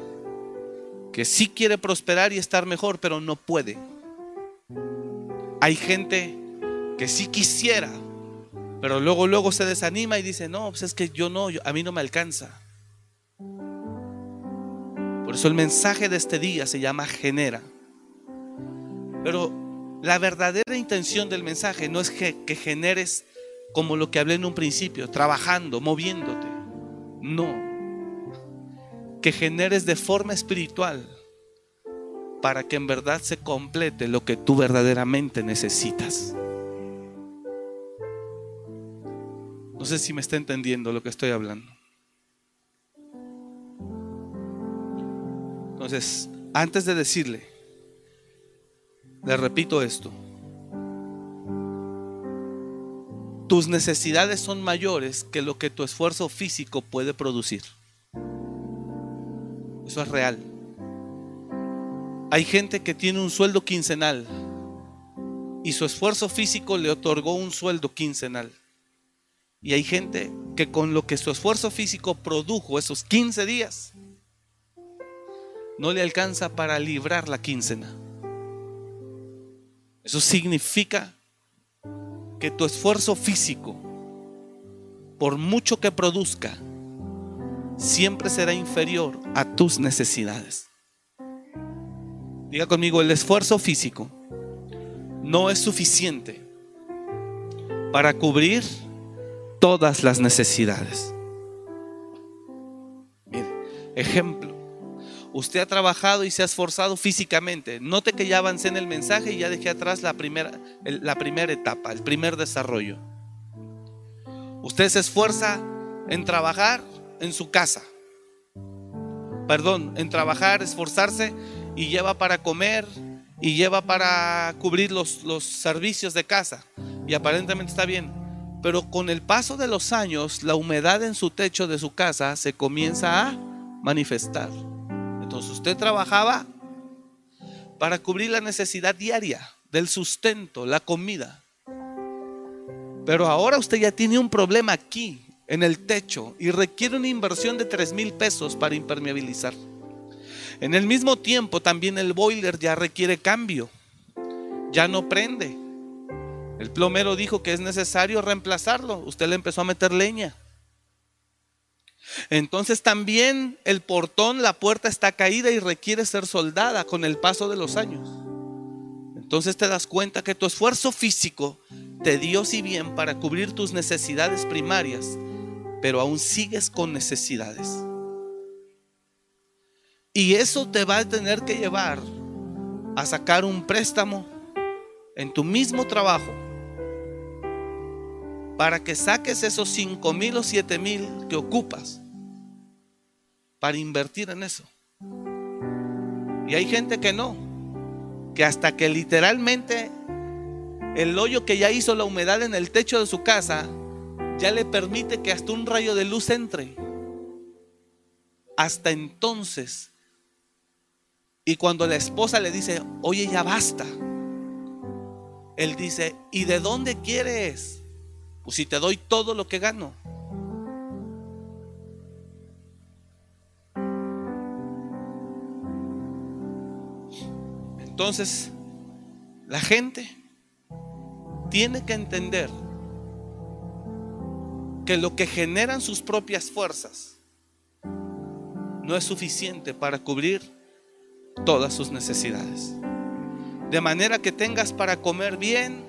que sí quiere prosperar y estar mejor, pero no puede. Hay gente que sí quisiera, pero luego luego se desanima y dice, "No, pues es que yo no, a mí no me alcanza." Por eso el mensaje de este día se llama genera. Pero la verdadera intención del mensaje no es que, que generes como lo que hablé en un principio, trabajando, moviéndote. No. Que generes de forma espiritual para que en verdad se complete lo que tú verdaderamente necesitas. No sé si me está entendiendo lo que estoy hablando. Entonces, antes de decirle, le repito esto. Tus necesidades son mayores que lo que tu esfuerzo físico puede producir. Eso es real. Hay gente que tiene un sueldo quincenal y su esfuerzo físico le otorgó un sueldo quincenal. Y hay gente que con lo que su esfuerzo físico produjo esos 15 días, no le alcanza para librar la quincena. Eso significa que tu esfuerzo físico, por mucho que produzca, siempre será inferior a tus necesidades. Diga conmigo, el esfuerzo físico no es suficiente para cubrir todas las necesidades. Mire, ejemplo, usted ha trabajado y se ha esforzado físicamente. Note que ya avancé en el mensaje y ya dejé atrás la primera, la primera etapa, el primer desarrollo. Usted se esfuerza en trabajar en su casa. Perdón, en trabajar, esforzarse y lleva para comer y lleva para cubrir los, los servicios de casa. Y aparentemente está bien. Pero con el paso de los años, la humedad en su techo de su casa se comienza a manifestar. Usted trabajaba para cubrir la necesidad diaria del sustento, la comida. Pero ahora usted ya tiene un problema aquí, en el techo, y requiere una inversión de 3 mil pesos para impermeabilizar. En el mismo tiempo también el boiler ya requiere cambio. Ya no prende. El plomero dijo que es necesario reemplazarlo. Usted le empezó a meter leña. Entonces también el portón, la puerta está caída y requiere ser soldada con el paso de los años. Entonces te das cuenta que tu esfuerzo físico te dio si bien para cubrir tus necesidades primarias, pero aún sigues con necesidades. Y eso te va a tener que llevar a sacar un préstamo en tu mismo trabajo para que saques esos 5 mil o 7 mil que ocupas para invertir en eso. Y hay gente que no, que hasta que literalmente el hoyo que ya hizo la humedad en el techo de su casa ya le permite que hasta un rayo de luz entre. Hasta entonces. Y cuando la esposa le dice, oye, ya basta. Él dice, ¿y de dónde quieres? Pues si te doy todo lo que gano. Entonces, la gente tiene que entender que lo que generan sus propias fuerzas no es suficiente para cubrir todas sus necesidades. De manera que tengas para comer bien,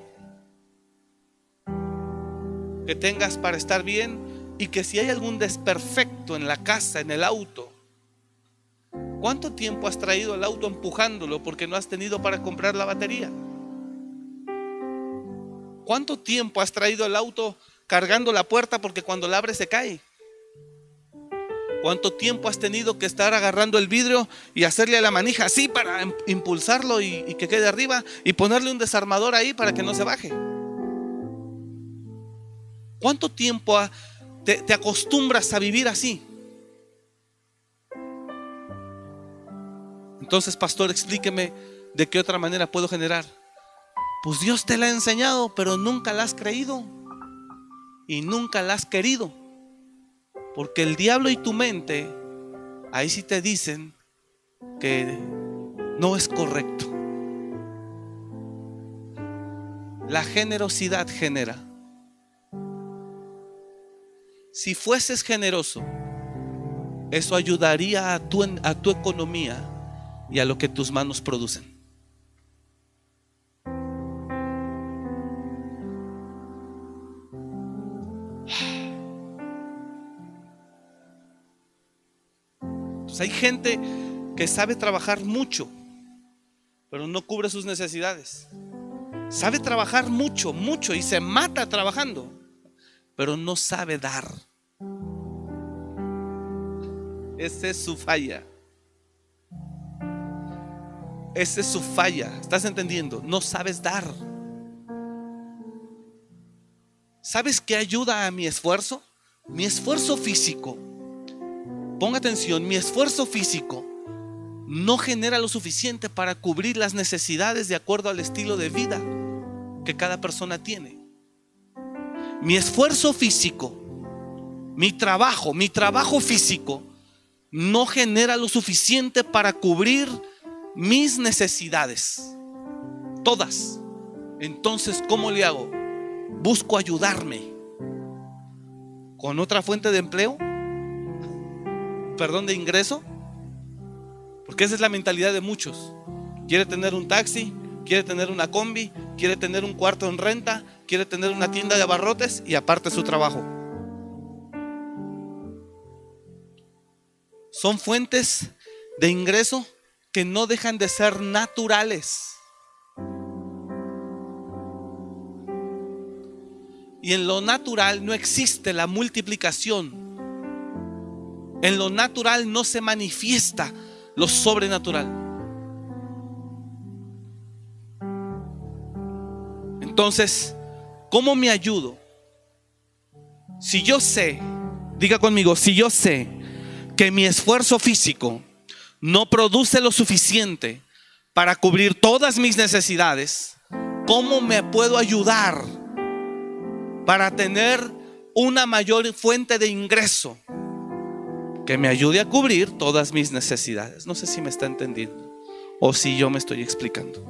que tengas para estar bien y que si hay algún desperfecto en la casa, en el auto, ¿cuánto tiempo has traído el auto empujándolo porque no has tenido para comprar la batería? ¿Cuánto tiempo has traído el auto cargando la puerta porque cuando la abre se cae? ¿Cuánto tiempo has tenido que estar agarrando el vidrio y hacerle a la manija así para impulsarlo y, que quede arriba y ponerle un desarmador ahí para que no se baje? ¿Cuánto tiempo te, te acostumbras a vivir así? Entonces, pastor, explíqueme de qué otra manera puedo generar. Pues Dios te la ha enseñado, pero nunca la has creído y nunca la has querido. Porque el diablo y tu mente, ahí sí te dicen que no es correcto. La generosidad genera. Si fueses generoso, eso ayudaría a tu, a tu economía y a lo que tus manos producen. hay gente que sabe trabajar mucho, pero no cubre sus necesidades. Sabe trabajar mucho, mucho y se mata trabajando, pero no sabe dar. Esa es su falla. Esa es su falla. ¿Estás entendiendo? No sabes dar. ¿Sabes qué ayuda a mi esfuerzo? Mi esfuerzo físico ponga atención, mi esfuerzo físico no genera lo suficiente para cubrir las necesidades de acuerdo al estilo de vida que cada persona tiene. Mi esfuerzo físico, mi trabajo, mi trabajo físico no genera lo suficiente para cubrir mis necesidades. Todas. Entonces, ¿cómo le hago? Busco ayudarme con otra fuente de empleo perdón de ingreso? Porque esa es la mentalidad de muchos. Quiere tener un taxi, quiere tener una combi, quiere tener un cuarto en renta, quiere tener una tienda de abarrotes y aparte su trabajo. Son fuentes de ingreso que no dejan de ser naturales. Y en lo natural no existe la multiplicación en lo natural no se manifiesta lo sobrenatural. Entonces, ¿cómo me ayudo? Si yo sé, diga conmigo, si yo sé que mi esfuerzo físico no produce lo suficiente para cubrir todas mis necesidades, ¿cómo me puedo ayudar para tener una mayor fuente de ingreso? que me ayude a cubrir todas mis necesidades. No sé si me está entendiendo o si yo me estoy explicando.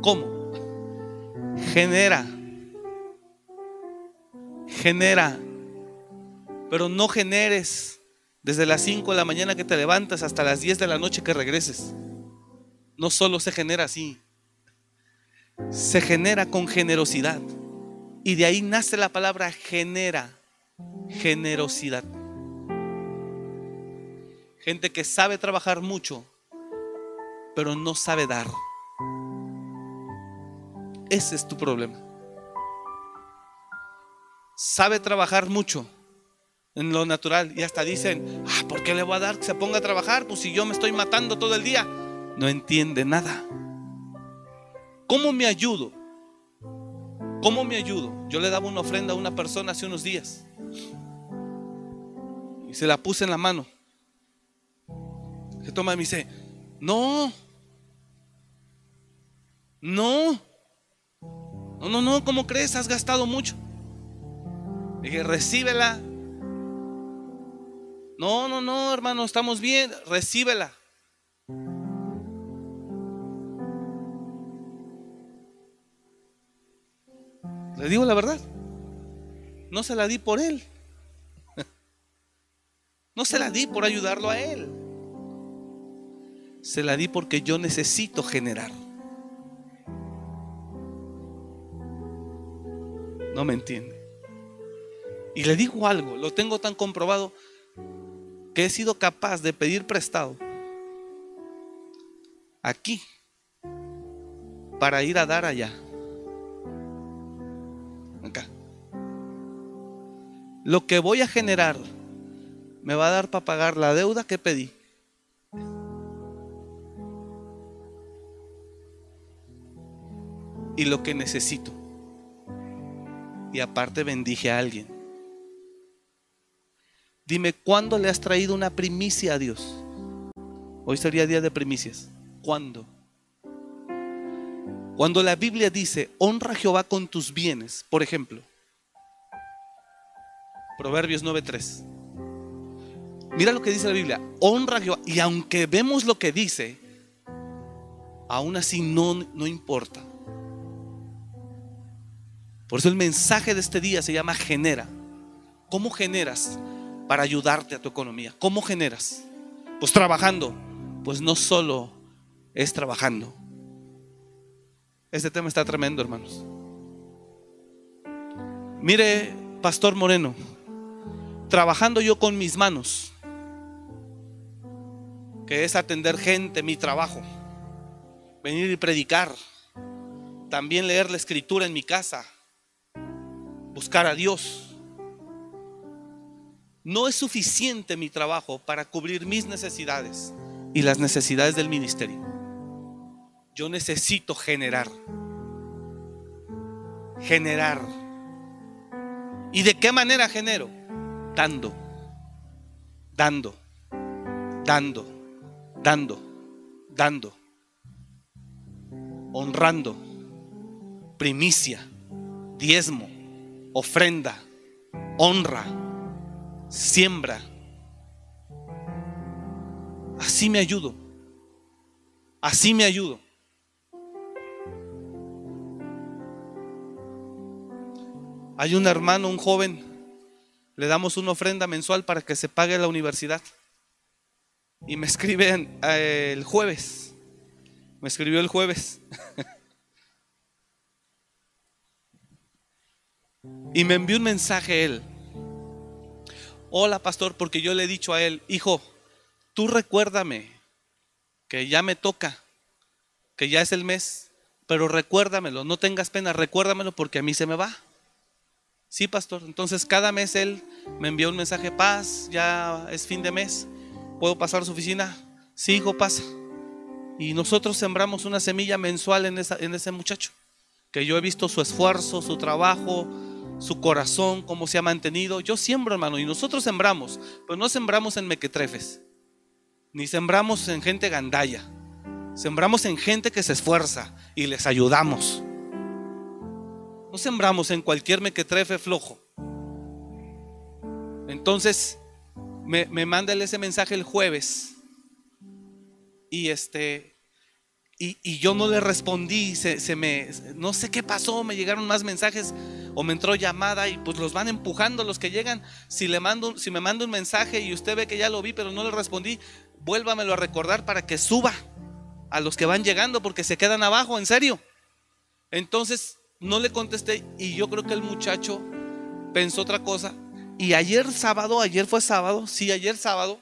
¿Cómo? Genera. Genera. Pero no generes desde las 5 de la mañana que te levantas hasta las 10 de la noche que regreses. No solo se genera así. Se genera con generosidad. Y de ahí nace la palabra genera generosidad. Gente que sabe trabajar mucho, pero no sabe dar. Ese es tu problema. Sabe trabajar mucho en lo natural y hasta dicen, ah, ¿por qué le voy a dar que se ponga a trabajar? Pues si yo me estoy matando todo el día. No entiende nada. ¿Cómo me ayudo? ¿Cómo me ayudo? Yo le daba una ofrenda a una persona hace unos días y se la puse en la mano. Se toma y me dice, no, no, no, no, no, ¿cómo crees? Has gastado mucho. Dije, recíbela. No, no, no, hermano, estamos bien, recíbela. Le digo la verdad. No se la di por él. No se la di por ayudarlo a él. Se la di porque yo necesito generar. No me entiende. Y le digo algo, lo tengo tan comprobado que he sido capaz de pedir prestado aquí para ir a dar allá. Acá. Lo que voy a generar me va a dar para pagar la deuda que pedí. Y lo que necesito. Y aparte bendije a alguien. Dime, ¿cuándo le has traído una primicia a Dios? Hoy sería día de primicias. ¿Cuándo? Cuando la Biblia dice, honra a Jehová con tus bienes, por ejemplo, Proverbios 9:3. Mira lo que dice la Biblia, honra a Jehová. Y aunque vemos lo que dice, aún así no, no importa. Por eso el mensaje de este día se llama genera. ¿Cómo generas para ayudarte a tu economía? ¿Cómo generas? Pues trabajando. Pues no solo es trabajando. Este tema está tremendo, hermanos. Mire, Pastor Moreno, trabajando yo con mis manos, que es atender gente, mi trabajo, venir y predicar, también leer la escritura en mi casa, buscar a Dios. No es suficiente mi trabajo para cubrir mis necesidades y las necesidades del ministerio. Yo necesito generar. Generar. ¿Y de qué manera genero? Dando. Dando. Dando. Dando. Dando. Honrando. Primicia. Diezmo. Ofrenda. Honra. Siembra. Así me ayudo. Así me ayudo. Hay un hermano, un joven, le damos una ofrenda mensual para que se pague la universidad. Y me escriben eh, el jueves. Me escribió el jueves. y me envió un mensaje él. Hola pastor, porque yo le he dicho a él, hijo, tú recuérdame que ya me toca, que ya es el mes, pero recuérdamelo, no tengas pena, recuérdamelo porque a mí se me va. Sí, pastor. Entonces cada mes él me envió un mensaje, paz, ya es fin de mes, ¿puedo pasar a su oficina? Sí, hijo, pasa. Y nosotros sembramos una semilla mensual en, en ese muchacho, que yo he visto su esfuerzo, su trabajo, su corazón, cómo se ha mantenido. Yo siembro, hermano, y nosotros sembramos, pero no sembramos en mequetrefes, ni sembramos en gente gandalla. Sembramos en gente que se esfuerza y les ayudamos. No sembramos en cualquier mequetrefe flojo. Entonces, me, me manda ese mensaje el jueves. Y este, y, yo no le respondí, se, me, no sé qué pasó, me llegaron más mensajes o me entró llamada y pues los van empujando los que llegan. Si le mando, si me manda un mensaje y usted ve que ya lo vi, pero no le respondí, vuélvamelo a recordar para que suba a los que van llegando porque se quedan abajo, en serio. Entonces no le contesté y yo creo que el muchacho pensó otra cosa. Y ayer sábado, ayer fue sábado, sí, ayer sábado,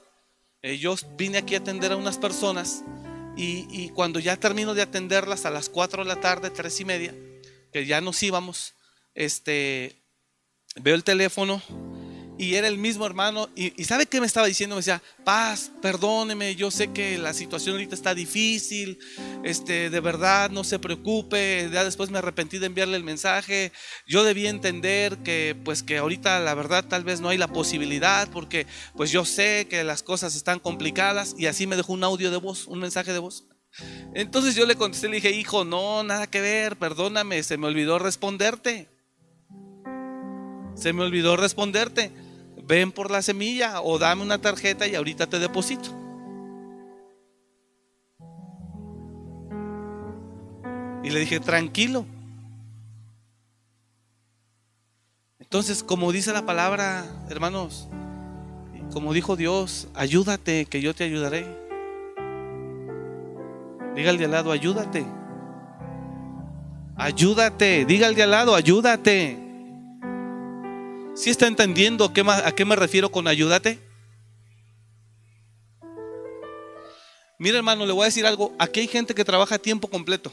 Eh, yo vine aquí a atender a unas personas y, cuando ya termino de atenderlas a las 4 de la tarde, tres y media, que ya nos íbamos, este, veo el teléfono y era el mismo hermano. Y, ¿sabe qué me estaba diciendo? Me decía, paz, perdóneme, yo sé que la situación ahorita está difícil, este, de verdad, no se preocupe. Ya después me arrepentí de enviarle el mensaje. Yo debía entender que, pues, que ahorita la verdad tal vez no hay la posibilidad, porque, pues, yo sé que las cosas están complicadas. Y así me dejó un audio de voz, un mensaje de voz. Entonces yo le contesté, le dije, hijo, no, nada que ver, perdóname, se me olvidó responderte. Se me olvidó responderte ven por la semilla o dame una tarjeta y ahorita te deposito. Y le dije, tranquilo. Entonces, como dice la palabra, hermanos, como dijo Dios, ayúdate, que yo te ayudaré. Diga al de al lado, ayúdate. Ayúdate, diga al de al lado, ayúdate. ¿Sí está entendiendo a qué me refiero con ayúdate? Mira hermano, le voy a decir algo. Aquí hay gente que trabaja a tiempo completo.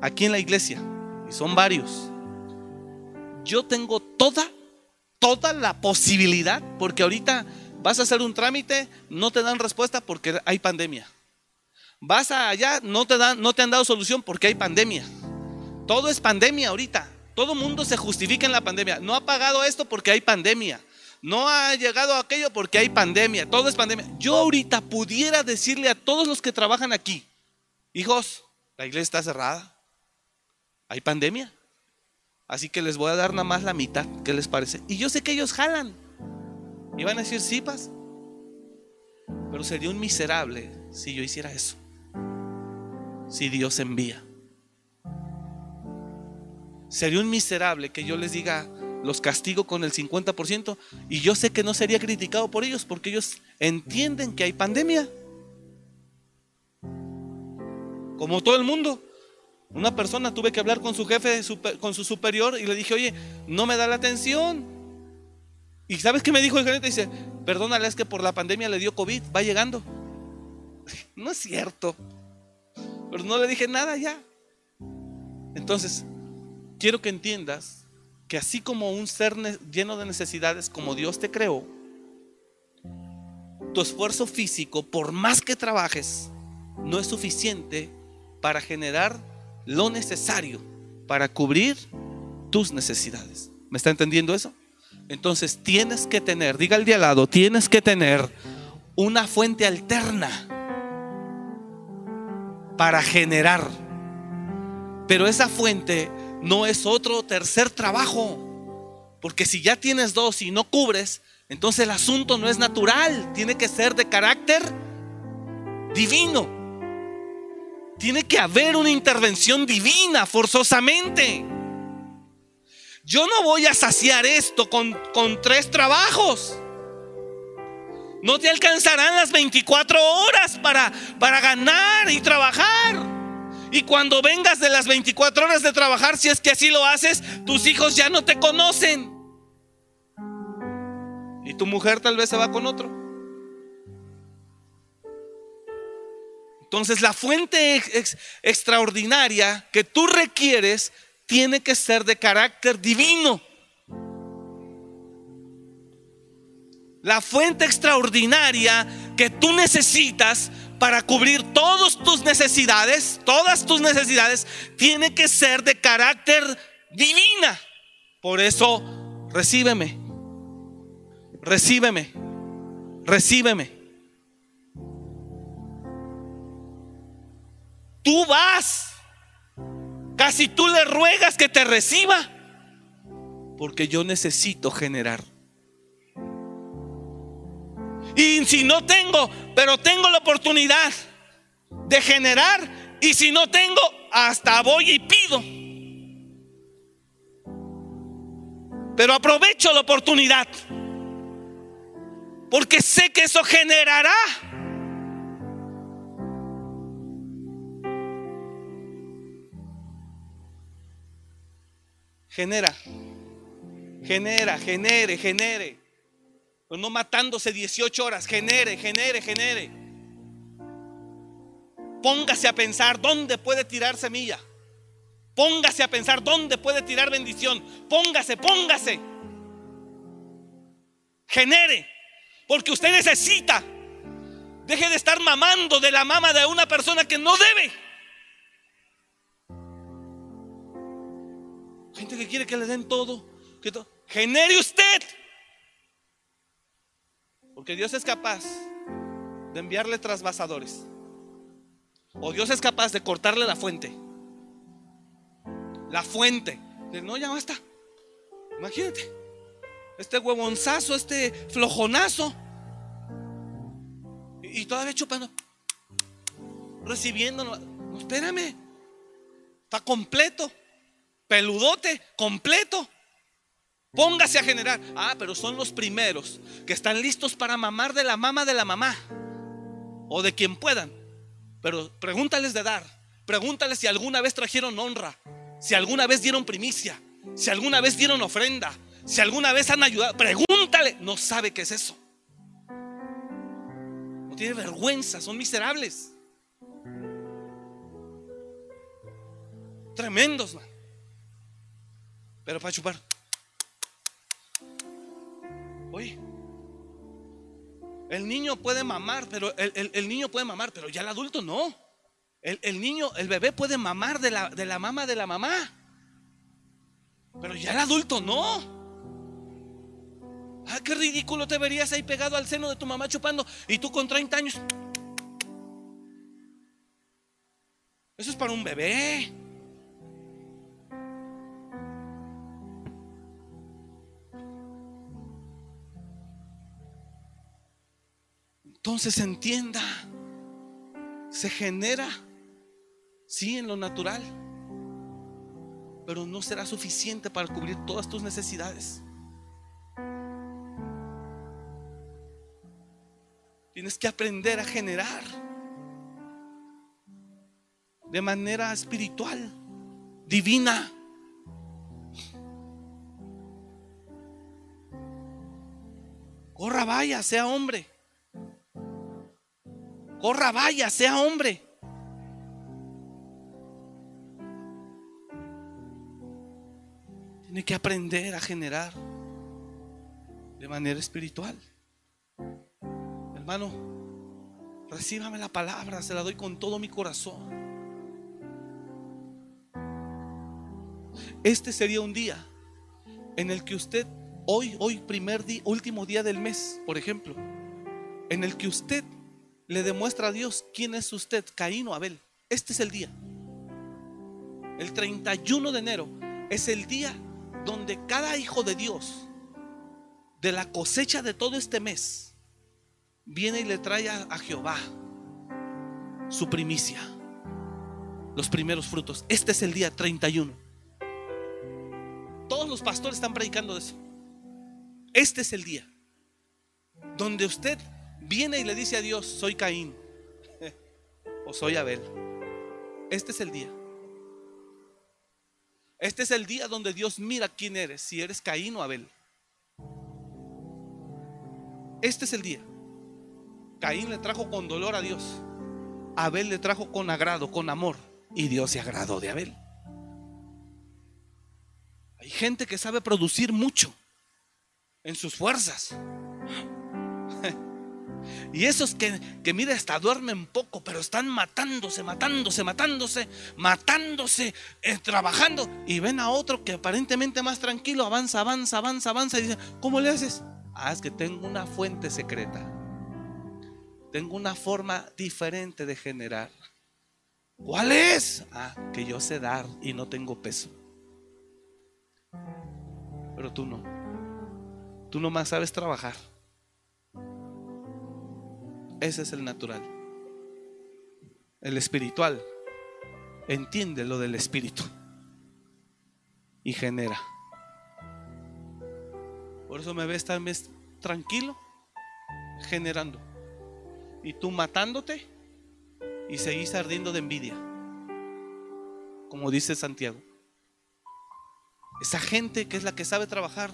Aquí en la iglesia. Y son varios. Yo tengo toda, toda la posibilidad. Porque ahorita vas a hacer un trámite, no te dan respuesta porque hay pandemia. Vas allá, no te, dan, no te han dado solución porque hay pandemia. Todo es pandemia ahorita. Todo mundo se justifica en la pandemia. No ha pagado esto porque hay pandemia. No ha llegado a aquello porque hay pandemia. Todo es pandemia. Yo ahorita pudiera decirle a todos los que trabajan aquí, hijos, la iglesia está cerrada. Hay pandemia. Así que les voy a dar nada más la mitad. ¿Qué les parece? Y yo sé que ellos jalan. Y van a decir, sí. Pero sería un miserable si yo hiciera eso. Si Dios envía. Sería un miserable que yo les diga, los castigo con el 50% y yo sé que no sería criticado por ellos porque ellos entienden que hay pandemia. Como todo el mundo. Una persona tuve que hablar con su jefe, con su superior y le dije, oye, no me da la atención. ¿Y sabes qué me dijo el gerente? Dice, perdónale, es que por la pandemia le dio COVID, va llegando. No es cierto. Pero no le dije nada ya. Entonces, quiero que entiendas que así como un ser lleno de necesidades como Dios te creó, tu esfuerzo físico, por más que trabajes, no es suficiente para generar lo necesario para cubrir tus necesidades. ¿Me está entendiendo eso? Entonces tienes que tener, diga el de al lado, tienes que tener una fuente alterna para generar. Pero esa fuente no es otro tercer trabajo. Porque si ya tienes dos y no cubres, entonces el asunto no es natural, tiene que ser de carácter divino. Tiene que haber una intervención divina forzosamente. Yo no voy a saciar esto con, con tres trabajos. No te alcanzarán las 24 horas para, para ganar y trabajar. Y cuando vengas de las 24 horas de trabajar, si es que así lo haces, tus hijos ya no te conocen. Y tu mujer tal vez se va con otro. Entonces la fuente extraordinaria que tú requieres tiene que ser de carácter divino. La fuente extraordinaria que tú necesitas para cubrir todas tus necesidades, todas tus necesidades, tiene que ser de carácter divina. Por eso, recíbeme, recíbeme, recíbeme. Tú vas, casi tú le ruegas que te reciba, porque yo necesito generar. Y si no tengo, pero tengo la oportunidad de generar. Y si no tengo, hasta voy y pido. Pero aprovecho la oportunidad. Porque sé que eso generará. Genera. Genera, genere, genere. Pero no matándose 18 horas. Genere, genere, genere. Póngase a pensar dónde puede tirar semilla. Póngase a pensar dónde puede tirar bendición. Póngase, póngase. Genere. Porque usted necesita. Deje de estar mamando de la mama de una persona que no debe. Gente que quiere que le den todo. Que Genere usted. Porque Dios es capaz de enviarle trasvasadores. O Dios es capaz de cortarle la fuente. La fuente. No, ya basta. Imagínate. Este huevonzazo, este flojonazo. Y, y todavía chupando. Recibiendo. No, espérame. Está completo. Peludote, completo. Póngase a generar. Ah, pero son los primeros que están listos para mamar de la mama de la mamá. O de quien puedan. Pero pregúntales de dar. Pregúntales si alguna vez trajeron honra. Si alguna vez dieron primicia. Si alguna vez dieron ofrenda. Si alguna vez han ayudado. Pregúntale. No sabe qué es eso. No tiene vergüenza. Son miserables. Tremendos, man. Pero para chupar. Oye, el niño puede mamar, pero el, niño puede mamar, pero ya el adulto no. El, niño, el bebé puede mamar de la, de la mama de la mamá. Pero ya el adulto no. Ah, qué ridículo te verías ahí pegado al seno de tu mamá chupando y tú con 30 años. Eso es para un bebé. Entonces entienda, se genera, sí, en lo natural, pero no será suficiente para cubrir todas tus necesidades. Tienes que aprender a generar de manera espiritual, divina. Corra, vaya, sea hombre. Corra, vaya, sea hombre. Tiene que aprender a generar de manera espiritual. Hermano, recíbame la palabra, se la doy con todo mi corazón. Este sería un día en el que usted, hoy, hoy, primer día, último día del mes, por ejemplo, en el que usted le demuestra a Dios quién es usted, Caín o Abel. Este es el día. El 31 de enero es el día donde cada hijo de Dios, de la cosecha de todo este mes, viene y le trae a, Jehová su primicia, los primeros frutos. Este es el día 31. Todos los pastores están predicando de eso. Este es el día donde usted viene y le dice a Dios, soy Caín o soy Abel. Este es el día. Este es el día donde Dios mira quién eres, si eres Caín o Abel. Este es el día. Caín le trajo con dolor a Dios. Abel le trajo con agrado, con amor. Y Dios se agradó de Abel. Hay gente que sabe producir mucho en sus fuerzas. Y esos que, que mire, hasta duermen poco, pero están matándose, matándose, matándose, matándose, eh, trabajando. Y ven a otro que aparentemente más tranquilo, avanza, avanza, avanza, avanza. Y dice, ¿cómo le haces? Ah, es que tengo una fuente secreta. Tengo una forma diferente de generar. ¿Cuál es? Ah, que yo sé dar y no tengo peso. Pero tú no. Tú nomás sabes trabajar. Ese es el natural. El espiritual entiende lo del espíritu y genera. Por eso me ves tan tranquilo, generando. Y tú matándote y seguís ardiendo de envidia. Como dice Santiago. Esa gente que es la que sabe trabajar,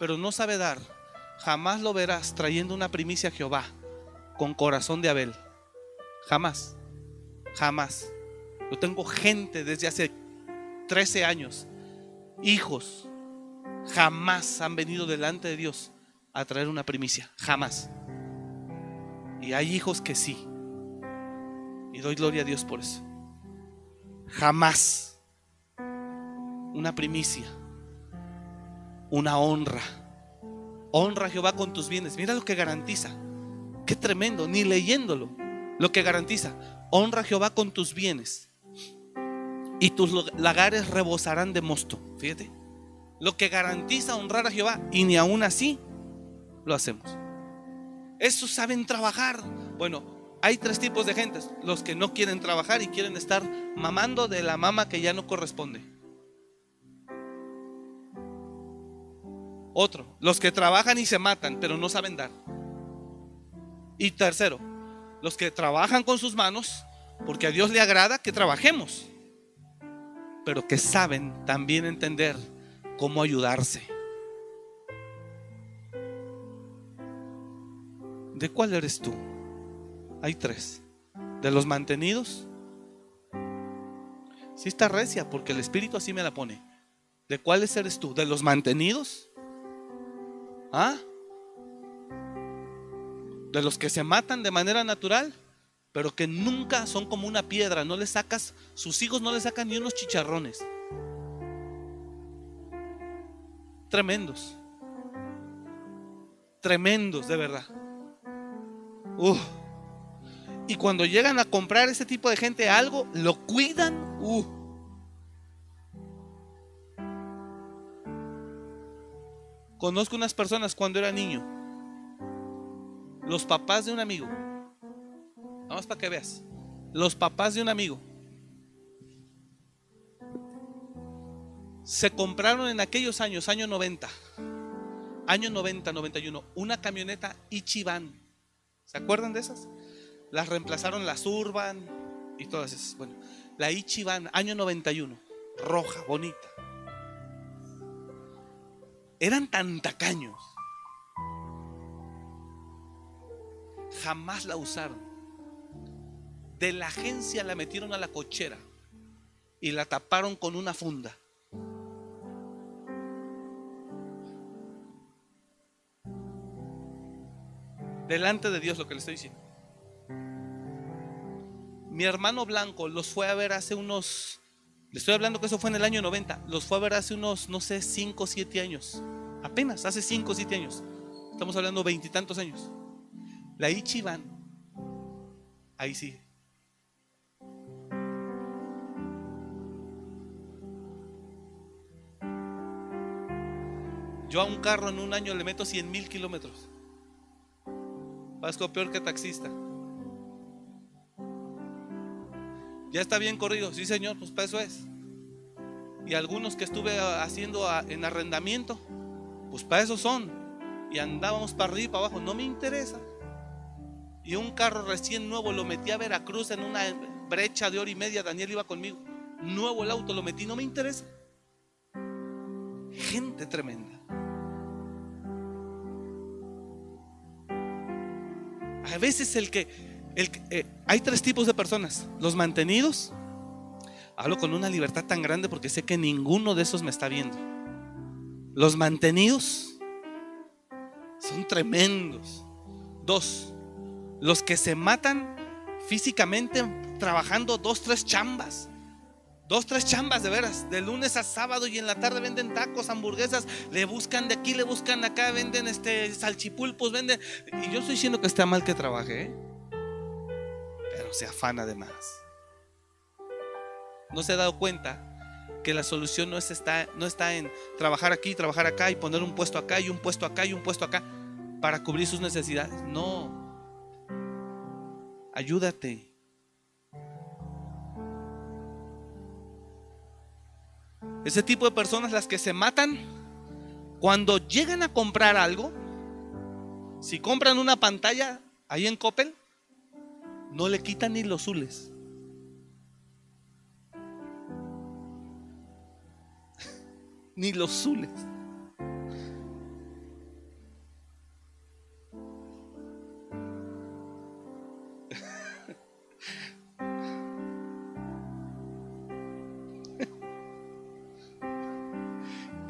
pero no sabe dar, jamás lo verás trayendo una primicia a Jehová con corazón de Abel. Jamás. Jamás. Yo tengo gente desde hace 13 años, hijos, jamás han venido delante de Dios a traer una primicia. Jamás. Y hay hijos que sí. Y doy gloria a Dios por eso. Jamás. Una primicia. Una honra. Honra a Jehová con tus bienes. Mira lo que garantiza. Qué tremendo. Ni leyéndolo. Lo que garantiza. Honra a Jehová con tus bienes. Y tus lagares rebosarán de mosto. Fíjate. Lo que garantiza honrar a Jehová. Y ni aún así lo hacemos. Esos saben trabajar. Bueno, hay tres tipos de gentes. Los que no quieren trabajar y quieren estar mamando de la mama que ya no corresponde. Otro, los que trabajan y se matan, pero no saben dar. Y tercero, los que trabajan con sus manos, porque a Dios le agrada que trabajemos, pero que saben también entender cómo ayudarse. ¿De cuál eres tú? Hay tres. ¿De los mantenidos? Sí está recia, porque el Espíritu así me la pone. ¿De cuáles eres tú? ¿De los mantenidos? ¿Ah? De los que se matan de manera natural, pero que nunca son como una piedra, no le sacas, sus hijos no le sacan ni unos chicharrones. Tremendos. Tremendos, de verdad. Y cuando llegan a comprar ese tipo de gente algo, lo cuidan. Conozco unas personas cuando era niño. Los papás de un amigo. Vamos para que veas. Los papás de un amigo. Se compraron en aquellos años, año 90, año 90, 91, una camioneta Ichiban ¿Se acuerdan de esas? Las reemplazaron las Urban y todas esas. Bueno, la Ichiban, año 91, roja, bonita. Eran tan tacaños. Jamás la usaron. De la agencia la metieron a la cochera y la taparon con una funda. delante de Dios lo que le estoy diciendo. Mi hermano Blanco los fue a ver hace unos, le estoy hablando que eso fue en el año 90, los fue a ver hace unos, no sé, 5 o 7 años. Apenas, hace 5 o 7 años. Estamos hablando veintitantos años. La Ichiban, ahí sí. Yo a un carro en un año le meto 100 mil kilómetros. Vasco peor que taxista. Ya está bien corrido, sí señor, pues para eso es. Y algunos que estuve haciendo en arrendamiento, pues para eso son. Y andábamos para arriba y para abajo, no me interesa. Y un carro recién nuevo lo metí a Veracruz en una brecha de hora y media, Daniel iba conmigo. Nuevo el auto lo metí, no me interesa. Gente tremenda. A veces el que, el, eh, hay tres tipos de personas. Los mantenidos. Hablo con una libertad tan grande porque sé que ninguno de esos me está viendo. Los mantenidos son tremendos. Dos, los que se matan físicamente trabajando dos, tres chambas. Dos, tres chambas de veras, de lunes a sábado y en la tarde venden tacos, hamburguesas, le buscan de aquí, le buscan acá, venden este salchipulpos, venden. Y yo estoy diciendo que está mal que trabaje, ¿eh? pero se afana de más. No se ha dado cuenta que la solución no, está, no está en trabajar aquí, trabajar acá y poner un puesto acá y un puesto acá y un puesto acá para cubrir sus necesidades. No. Ayúdate. Ese tipo de personas las que se matan cuando llegan a comprar algo, si compran una pantalla ahí en Coppel, no le quitan ni los zules. ni los zules.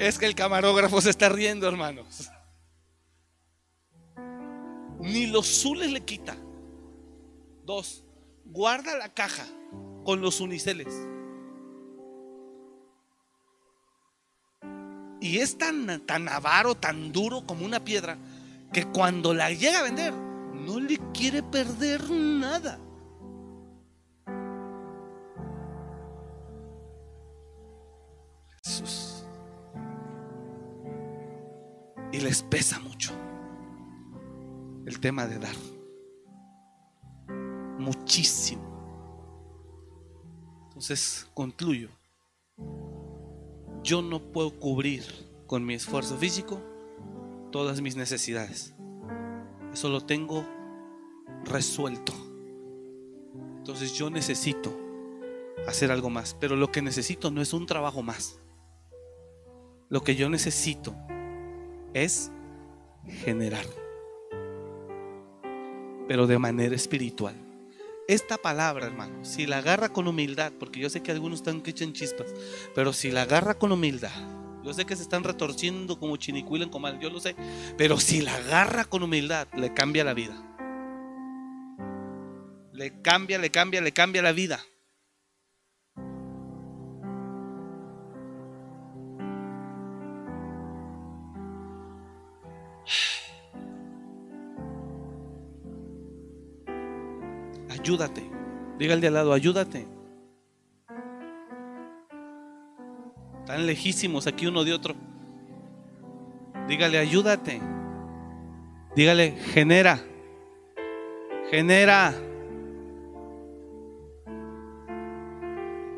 Es que el camarógrafo se está riendo, hermanos. Ni los zules le quita. Dos, guarda la caja con los uniceles. Y es tan, tan avaro, tan duro como una piedra, que cuando la llega a vender, no le quiere perder nada. Jesús. Y les pesa mucho el tema de dar. Muchísimo. Entonces, concluyo. Yo no puedo cubrir con mi esfuerzo físico todas mis necesidades. Eso lo tengo resuelto. Entonces yo necesito hacer algo más. Pero lo que necesito no es un trabajo más. Lo que yo necesito es generar. Pero de manera espiritual. Esta palabra, hermano, si la agarra con humildad, porque yo sé que algunos están que echan chispas, pero si la agarra con humildad, yo sé que se están retorciendo como chinicuila en comal, yo lo sé, pero si la agarra con humildad, le cambia la vida. Le cambia, le cambia, le cambia la vida. Ayúdate. Diga al de al lado, ayúdate. Tan lejísimos aquí uno de otro. Dígale, ayúdate. Dígale, genera. Genera.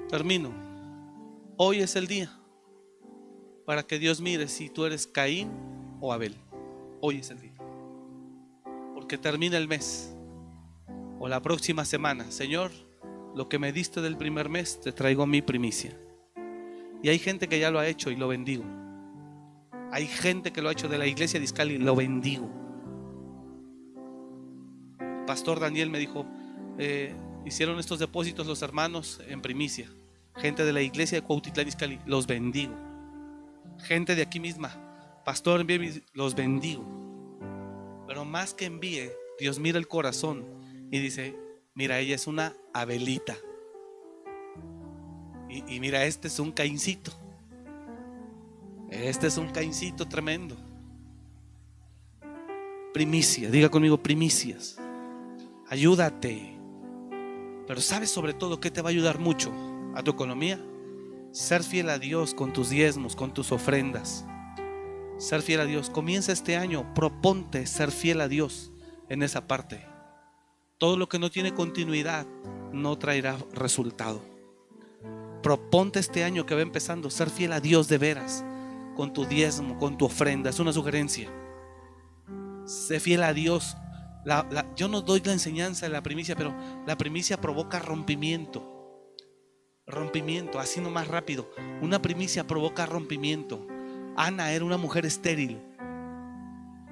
Termino. Hoy es el día para que Dios mire si tú eres Caín o Abel. Hoy es el día. Porque termina el mes. O la próxima semana. Señor, lo que me diste del primer mes, te traigo mi primicia. Y hay gente que ya lo ha hecho y lo bendigo. Hay gente que lo ha hecho de la iglesia de y lo bendigo. Pastor Daniel me dijo, eh, hicieron estos depósitos los hermanos en primicia. Gente de la iglesia de Cuautitlán Iscali, los bendigo. Gente de aquí misma, Pastor, los bendigo. Pero más que envíe, Dios mira el corazón y dice, mira, ella es una Abelita. Y, mira, este es un caincito. Este es un caincito tremendo. Primicia, diga conmigo primicias. Ayúdate. Pero sabes sobre todo que te va a ayudar mucho a tu economía. Ser fiel a Dios con tus diezmos, con tus ofrendas. Ser fiel a Dios. Comienza este año, proponte ser fiel a Dios en esa parte. Todo lo que no tiene continuidad no traerá resultado. Proponte este año que va empezando ser fiel a Dios de veras, con tu diezmo, con tu ofrenda. Es una sugerencia. Sé fiel a Dios. yo no doy la enseñanza de la primicia, pero la primicia provoca rompimiento. Rompimiento, así no más rápido. Una primicia provoca rompimiento. Ana era una mujer estéril.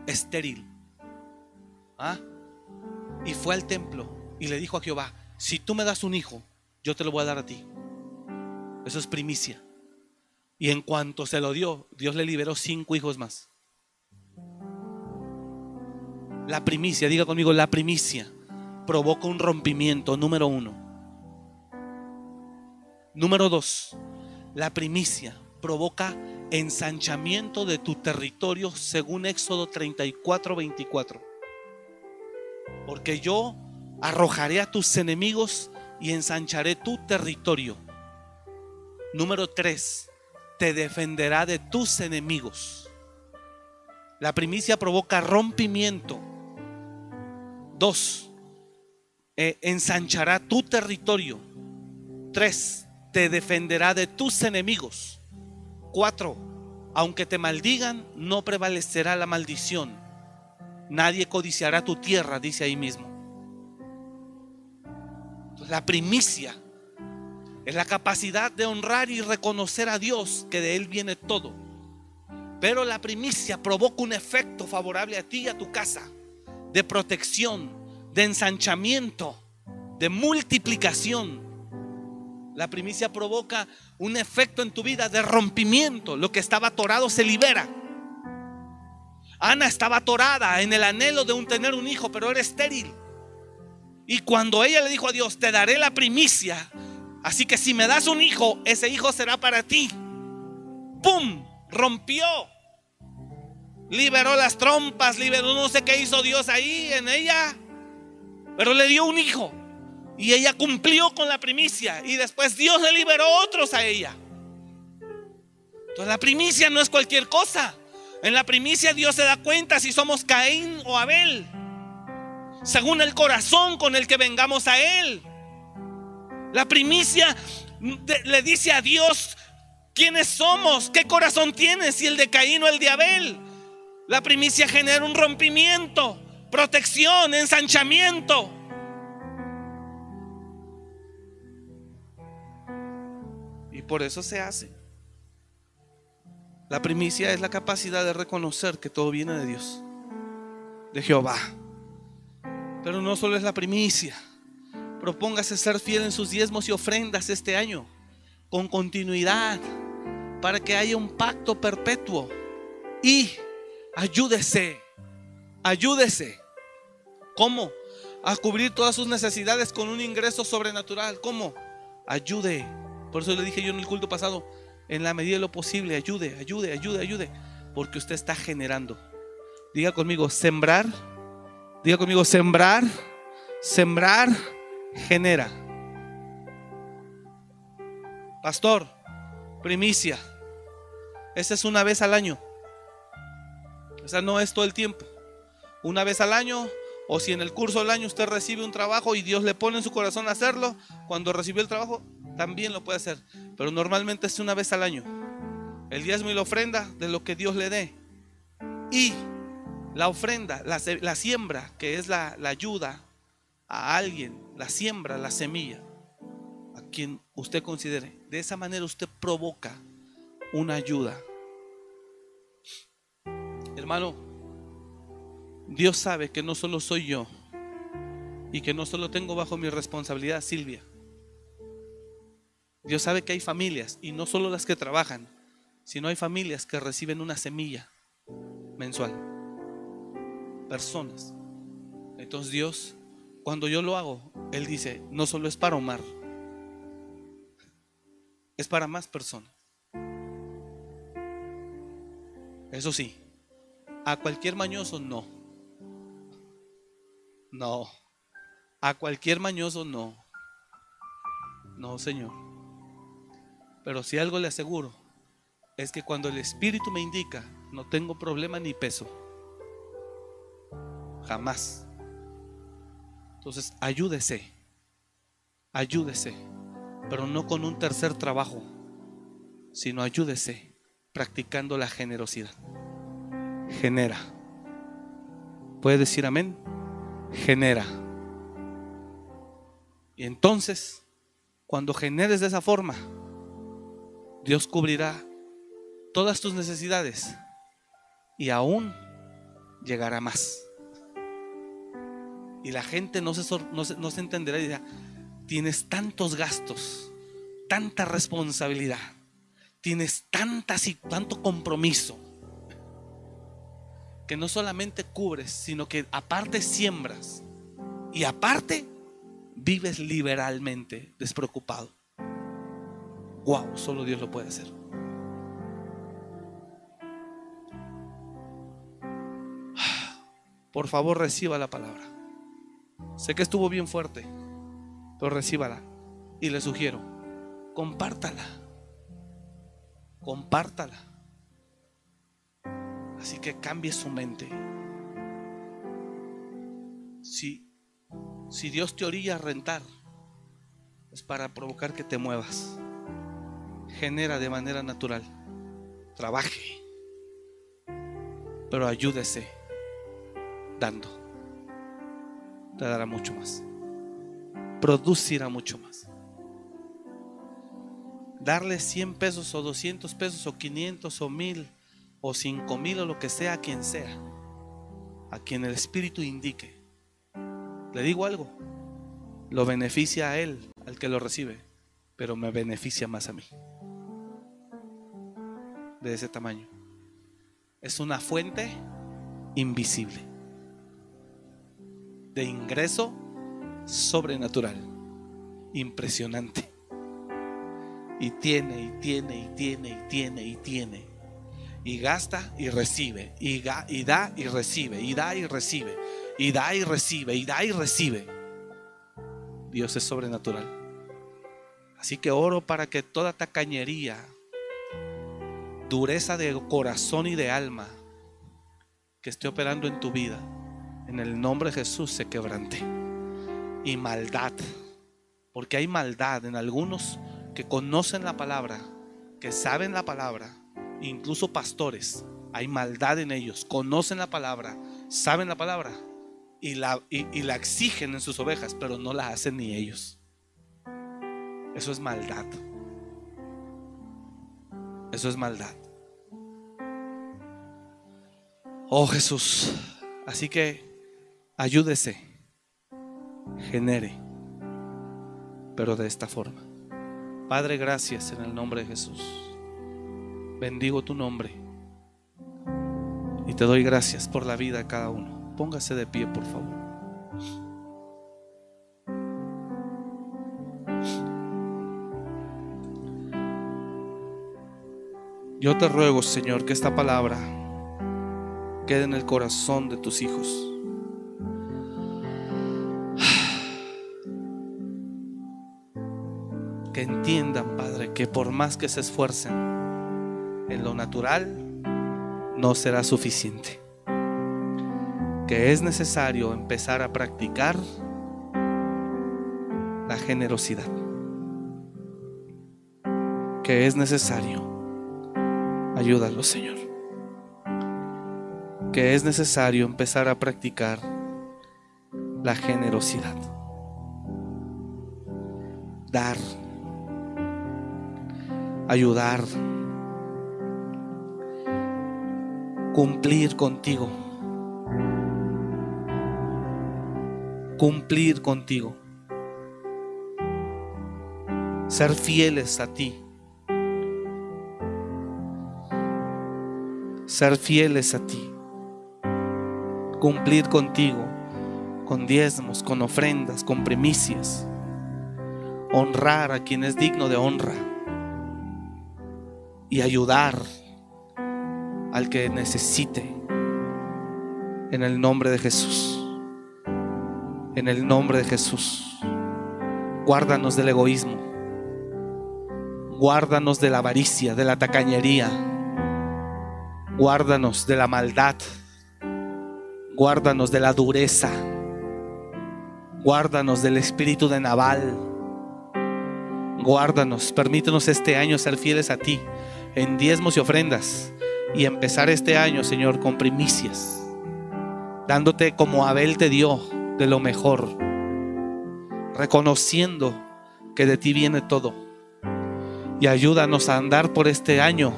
Estéril. ¿Ah? Y fue al templo y le dijo a Jehová, si tú me das un hijo, yo te lo voy a dar a ti. Eso es primicia. Y en cuanto se lo dio, Dios le liberó cinco hijos más. La primicia, diga conmigo, la primicia provoca un rompimiento, número uno. Número dos, la primicia provoca ensanchamiento de tu territorio según Éxodo 34, 24. Porque yo arrojaré a tus enemigos y ensancharé tu territorio. Número tres, te defenderá de tus enemigos. La primicia provoca rompimiento. Dos, eh, ensanchará tu territorio. Tres, te defenderá de tus enemigos. Cuatro, aunque te maldigan, no prevalecerá la maldición. Nadie codiciará tu tierra, dice ahí mismo. La primicia es la capacidad de honrar y reconocer a Dios, que de Él viene todo. Pero la primicia provoca un efecto favorable a ti y a tu casa, de protección, de ensanchamiento, de multiplicación. La primicia provoca un efecto en tu vida de rompimiento. Lo que estaba atorado se libera. Ana estaba atorada en el anhelo de tener un hijo, pero era estéril. Y cuando ella le dijo a Dios, te daré la primicia, así que si me das un hijo, ese hijo será para ti. ¡Pum! Rompió. Liberó las trompas, liberó no sé qué hizo Dios ahí en ella, pero le dio un hijo. Y ella cumplió con la primicia. Y después Dios le liberó otros a ella. Entonces la primicia no es cualquier cosa. En la primicia Dios se da cuenta si somos Caín o Abel. Según el corazón con el que vengamos a Él. La primicia le dice a Dios quiénes somos, qué corazón tienes, si el de Caín o el de Abel. La primicia genera un rompimiento, protección, ensanchamiento. Por eso se hace. La primicia es la capacidad de reconocer que todo viene de Dios, de Jehová. Pero no solo es la primicia. Propóngase ser fiel en sus diezmos y ofrendas este año, con continuidad, para que haya un pacto perpetuo. Y ayúdese, ayúdese. ¿Cómo? A cubrir todas sus necesidades con un ingreso sobrenatural. ¿Cómo? Ayude. Por eso le dije yo en el culto pasado, en la medida de lo posible, ayude, ayude, ayude, ayude. Porque usted está generando. Diga conmigo, sembrar. Diga conmigo, sembrar. Sembrar genera. Pastor, primicia. Esa es una vez al año. O sea, no es todo el tiempo. Una vez al año, o si en el curso del año usted recibe un trabajo y Dios le pone en su corazón hacerlo, cuando recibió el trabajo, también lo puede hacer. Pero normalmente es una vez al año. El diezmo y la ofrenda de lo que Dios le dé. Y la ofrenda, la, siembra, que es la, la ayuda a alguien, la siembra, la semilla, a quien usted considere. De esa manera usted provoca una ayuda Hermano, Dios sabe que no solo soy yo y que no solo tengo bajo mi responsabilidad Silvia. Dios sabe que hay familias y no solo las que trabajan, sino hay familias que reciben una semilla mensual. Personas. Entonces Dios, cuando yo lo hago, Él dice, no solo es para Omar, es para más personas. Eso sí, a cualquier mañoso no. No. A cualquier mañoso no. No, Señor. Pero si algo le aseguro, es que cuando el Espíritu me indica, no tengo problema ni peso. Jamás. Entonces, ayúdese. Ayúdese. Pero no con un tercer trabajo, sino ayúdese practicando la generosidad genera. ¿Puede decir amén? Genera. Y entonces, cuando generes de esa forma, Dios cubrirá todas tus necesidades y aún llegará más. Y la gente no se, no se, entenderá y dirá, tienes tantos gastos, tanta responsabilidad, tienes tantas y tanto compromiso que no solamente cubres, sino que aparte siembras y aparte vives liberalmente, despreocupado. Wow, solo Dios lo puede hacer. Por favor, reciba la palabra. Sé que estuvo bien fuerte, pero recíbala. Y le sugiero, compártala. Compártala. Así que cambie su mente. Si, si Dios te orilla a rentar, es para provocar que te muevas. Genera de manera natural. Trabaje. Pero ayúdese dando. Te dará mucho más. Producirá mucho más. Darle 100 pesos o 200 pesos o 500 o 1000 o cinco mil o lo que sea a quien sea, a quien el Espíritu indique. Le digo algo, lo beneficia a él, al que lo recibe, pero me beneficia más a mí. De ese tamaño. Es una fuente invisible de ingreso sobrenatural, impresionante. Y tiene, y tiene, y tiene, y tiene, y tiene. Y gasta y recibe. Y, y da y recibe. Y da y recibe. Y da y recibe. Y da y recibe. Dios es sobrenatural. Así que oro para que toda tacañería, dureza de corazón y de alma que esté operando en tu vida, en el nombre de Jesús se quebrante. Y maldad, porque hay maldad en algunos que conocen la palabra, que saben la palabra, incluso pastores, hay maldad en ellos, conocen la palabra, saben la palabra y la, y, la exigen en sus ovejas, pero no la hacen ni ellos. Eso es maldad. Eso es maldad. Oh Jesús. Así que ayúdese, genere, pero de esta forma. Padre, gracias en el nombre de Jesús. Bendigo tu nombre. Y te doy gracias por la vida de cada uno. Póngase de pie, por favor. Yo te ruego, Señor, que esta palabra quede en el corazón de tus hijos. Que entiendan, Padre, que por más que se esfuercen en lo natural, no será suficiente. Que es necesario empezar a practicar la generosidad. Que es necesario. Ayúdalo, Señor. Que es necesario empezar a practicar la generosidad. Dar, ayudar, cumplir contigo, cumplir contigo, ser fieles a ti. Ser fieles a ti cumplir contigo, con diezmos, con ofrendas, con primicias. Honrar a quien es digno de honra. Y ayudar al que necesite. En el nombre de Jesús. En el nombre de Jesús. Guárdanos del egoísmo. Guárdanos de la avaricia, de la tacañería. Guárdanos de la maldad Guárdanos de la dureza. Guárdanos del espíritu de Naval. Guárdanos, permítenos este año ser fieles a ti en diezmos y ofrendas y empezar este año, Señor, con primicias, dándote como Abel te dio de lo mejor, reconociendo que de ti viene todo. Y ayúdanos a andar por este año,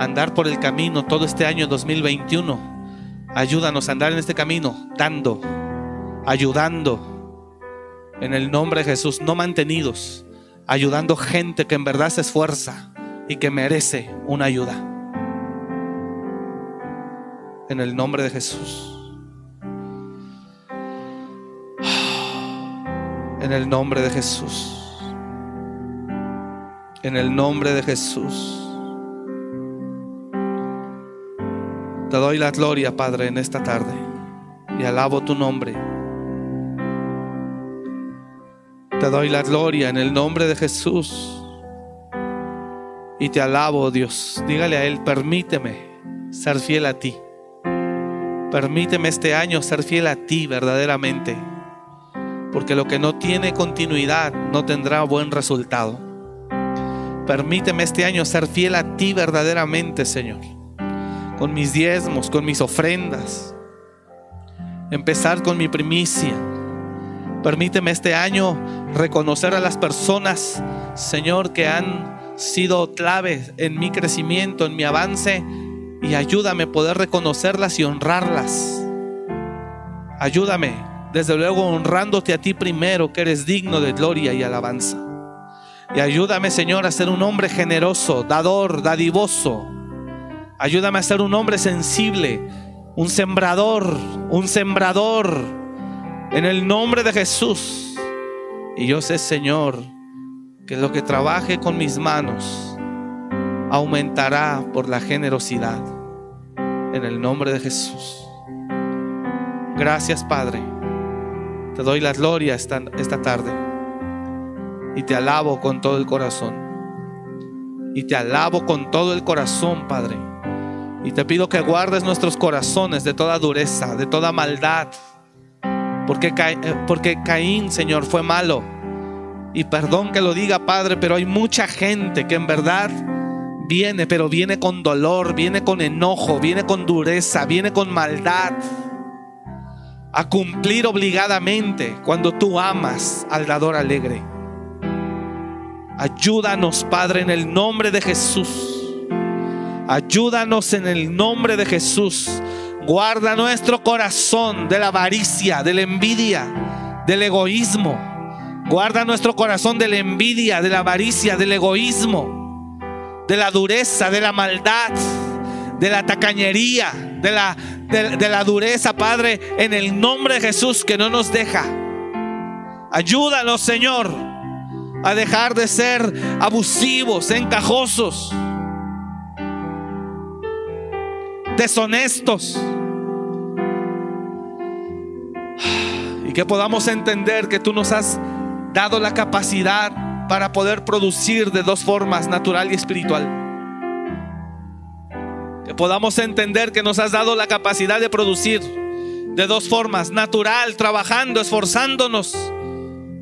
andar por el camino todo este año 2021 Ayúdanos a andar en este camino, dando, ayudando, en el nombre de Jesús, no mantenidos, ayudando gente que en verdad se esfuerza y que merece una ayuda. En el nombre de Jesús. En el nombre de Jesús. En el nombre de Jesús. Te doy la gloria, Padre, en esta tarde y alabo tu nombre. Te doy la gloria en el nombre de Jesús. Y te alabo, Dios. Dígale a Él, permíteme ser fiel a ti. Permíteme este año ser fiel a ti verdaderamente. Porque lo que no tiene continuidad no tendrá buen resultado. Permíteme este año ser fiel a ti verdaderamente, Señor con mis diezmos, con mis ofrendas. Empezar con mi primicia. Permíteme este año reconocer a las personas, Señor, que han sido clave en mi crecimiento, en mi avance, y ayúdame a poder reconocerlas y honrarlas. Ayúdame, desde luego honrándote a ti primero, que eres digno de gloria y alabanza. Y ayúdame, Señor, a ser un hombre generoso, dador, dadivoso. Ayúdame a ser un hombre sensible, un sembrador, un sembrador. En el nombre de Jesús. Y yo sé, Señor, que lo que trabaje con mis manos aumentará por la generosidad. En el nombre de Jesús. Gracias, Padre. Te doy la gloria esta, esta tarde. Y te alabo con todo el corazón. Y te alabo con todo el corazón, Padre. Y te pido que guardes nuestros corazones de toda dureza, de toda maldad. Porque, eh, porque Caín, Señor, fue malo. Y perdón que lo diga, Padre, pero hay mucha gente que en verdad viene, pero viene con dolor, viene con enojo, viene con dureza, viene con maldad. A cumplir obligadamente cuando tú amas al dador alegre. Ayúdanos, Padre, en el nombre de Jesús. Ayúdanos en el nombre de Jesús. Guarda nuestro corazón de la avaricia, de la envidia, del egoísmo. Guarda nuestro corazón de la envidia, de la avaricia, del egoísmo, de la dureza, de la maldad, de la tacañería, de la, de, de la dureza, Padre, en el nombre de Jesús que no nos deja. Ayúdanos, Señor a dejar de ser abusivos, encajosos, deshonestos. Y que podamos entender que tú nos has dado la capacidad para poder producir de dos formas, natural y espiritual. Que podamos entender que nos has dado la capacidad de producir de dos formas, natural, trabajando, esforzándonos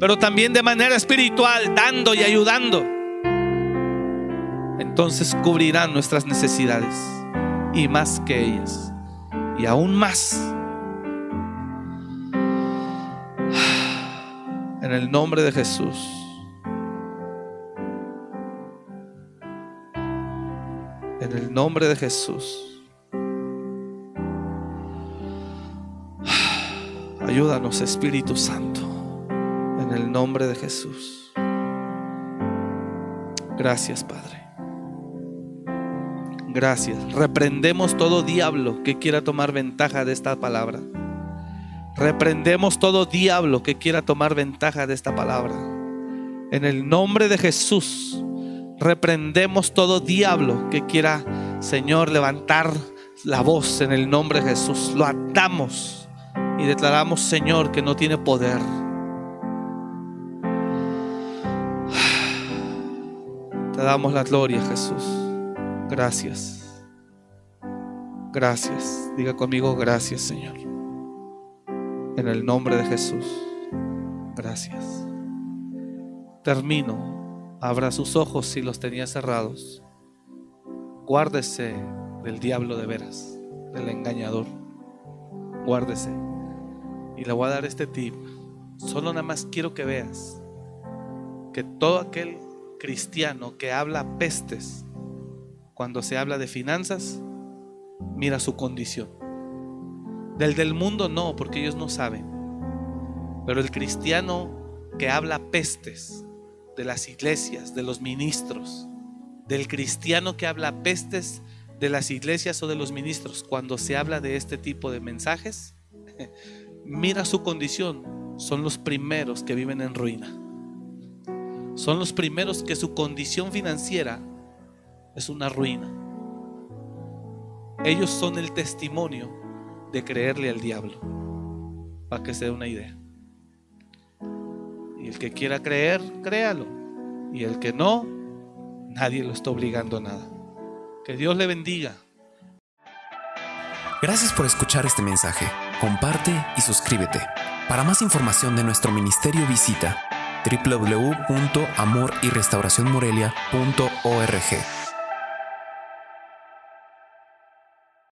pero también de manera espiritual, dando y ayudando, entonces cubrirán nuestras necesidades y más que ellas, y aún más. En el nombre de Jesús. En el nombre de Jesús. Ayúdanos, Espíritu Santo en el nombre de Jesús. Gracias, Padre. Gracias. Reprendemos todo diablo que quiera tomar ventaja de esta palabra. Reprendemos todo diablo que quiera tomar ventaja de esta palabra. En el nombre de Jesús, reprendemos todo diablo que quiera, Señor, levantar la voz en el nombre de Jesús. Lo atamos y declaramos, Señor, que no tiene poder Te damos la gloria, Jesús. Gracias. Gracias. Diga conmigo, gracias, Señor. En el nombre de Jesús. Gracias. Termino. Abra sus ojos si los tenía cerrados. Guárdese del diablo de veras, del engañador. Guárdese. Y le voy a dar este tip. Solo nada más quiero que veas que todo aquel cristiano que habla pestes cuando se habla de finanzas, mira su condición. Del del mundo no, porque ellos no saben. Pero el cristiano que habla pestes de las iglesias, de los ministros, del cristiano que habla pestes de las iglesias o de los ministros, cuando se habla de este tipo de mensajes, mira su condición. Son los primeros que viven en ruina son los primeros que su condición financiera es una ruina. Ellos son el testimonio de creerle al diablo, para que se dé una idea. Y el que quiera creer, créalo. Y el que no, nadie lo está obligando a nada. Que Dios le bendiga. Gracias por escuchar este mensaje. Comparte y suscríbete. Para más información de nuestro ministerio visita www.amoryrestauracionmorelia.org.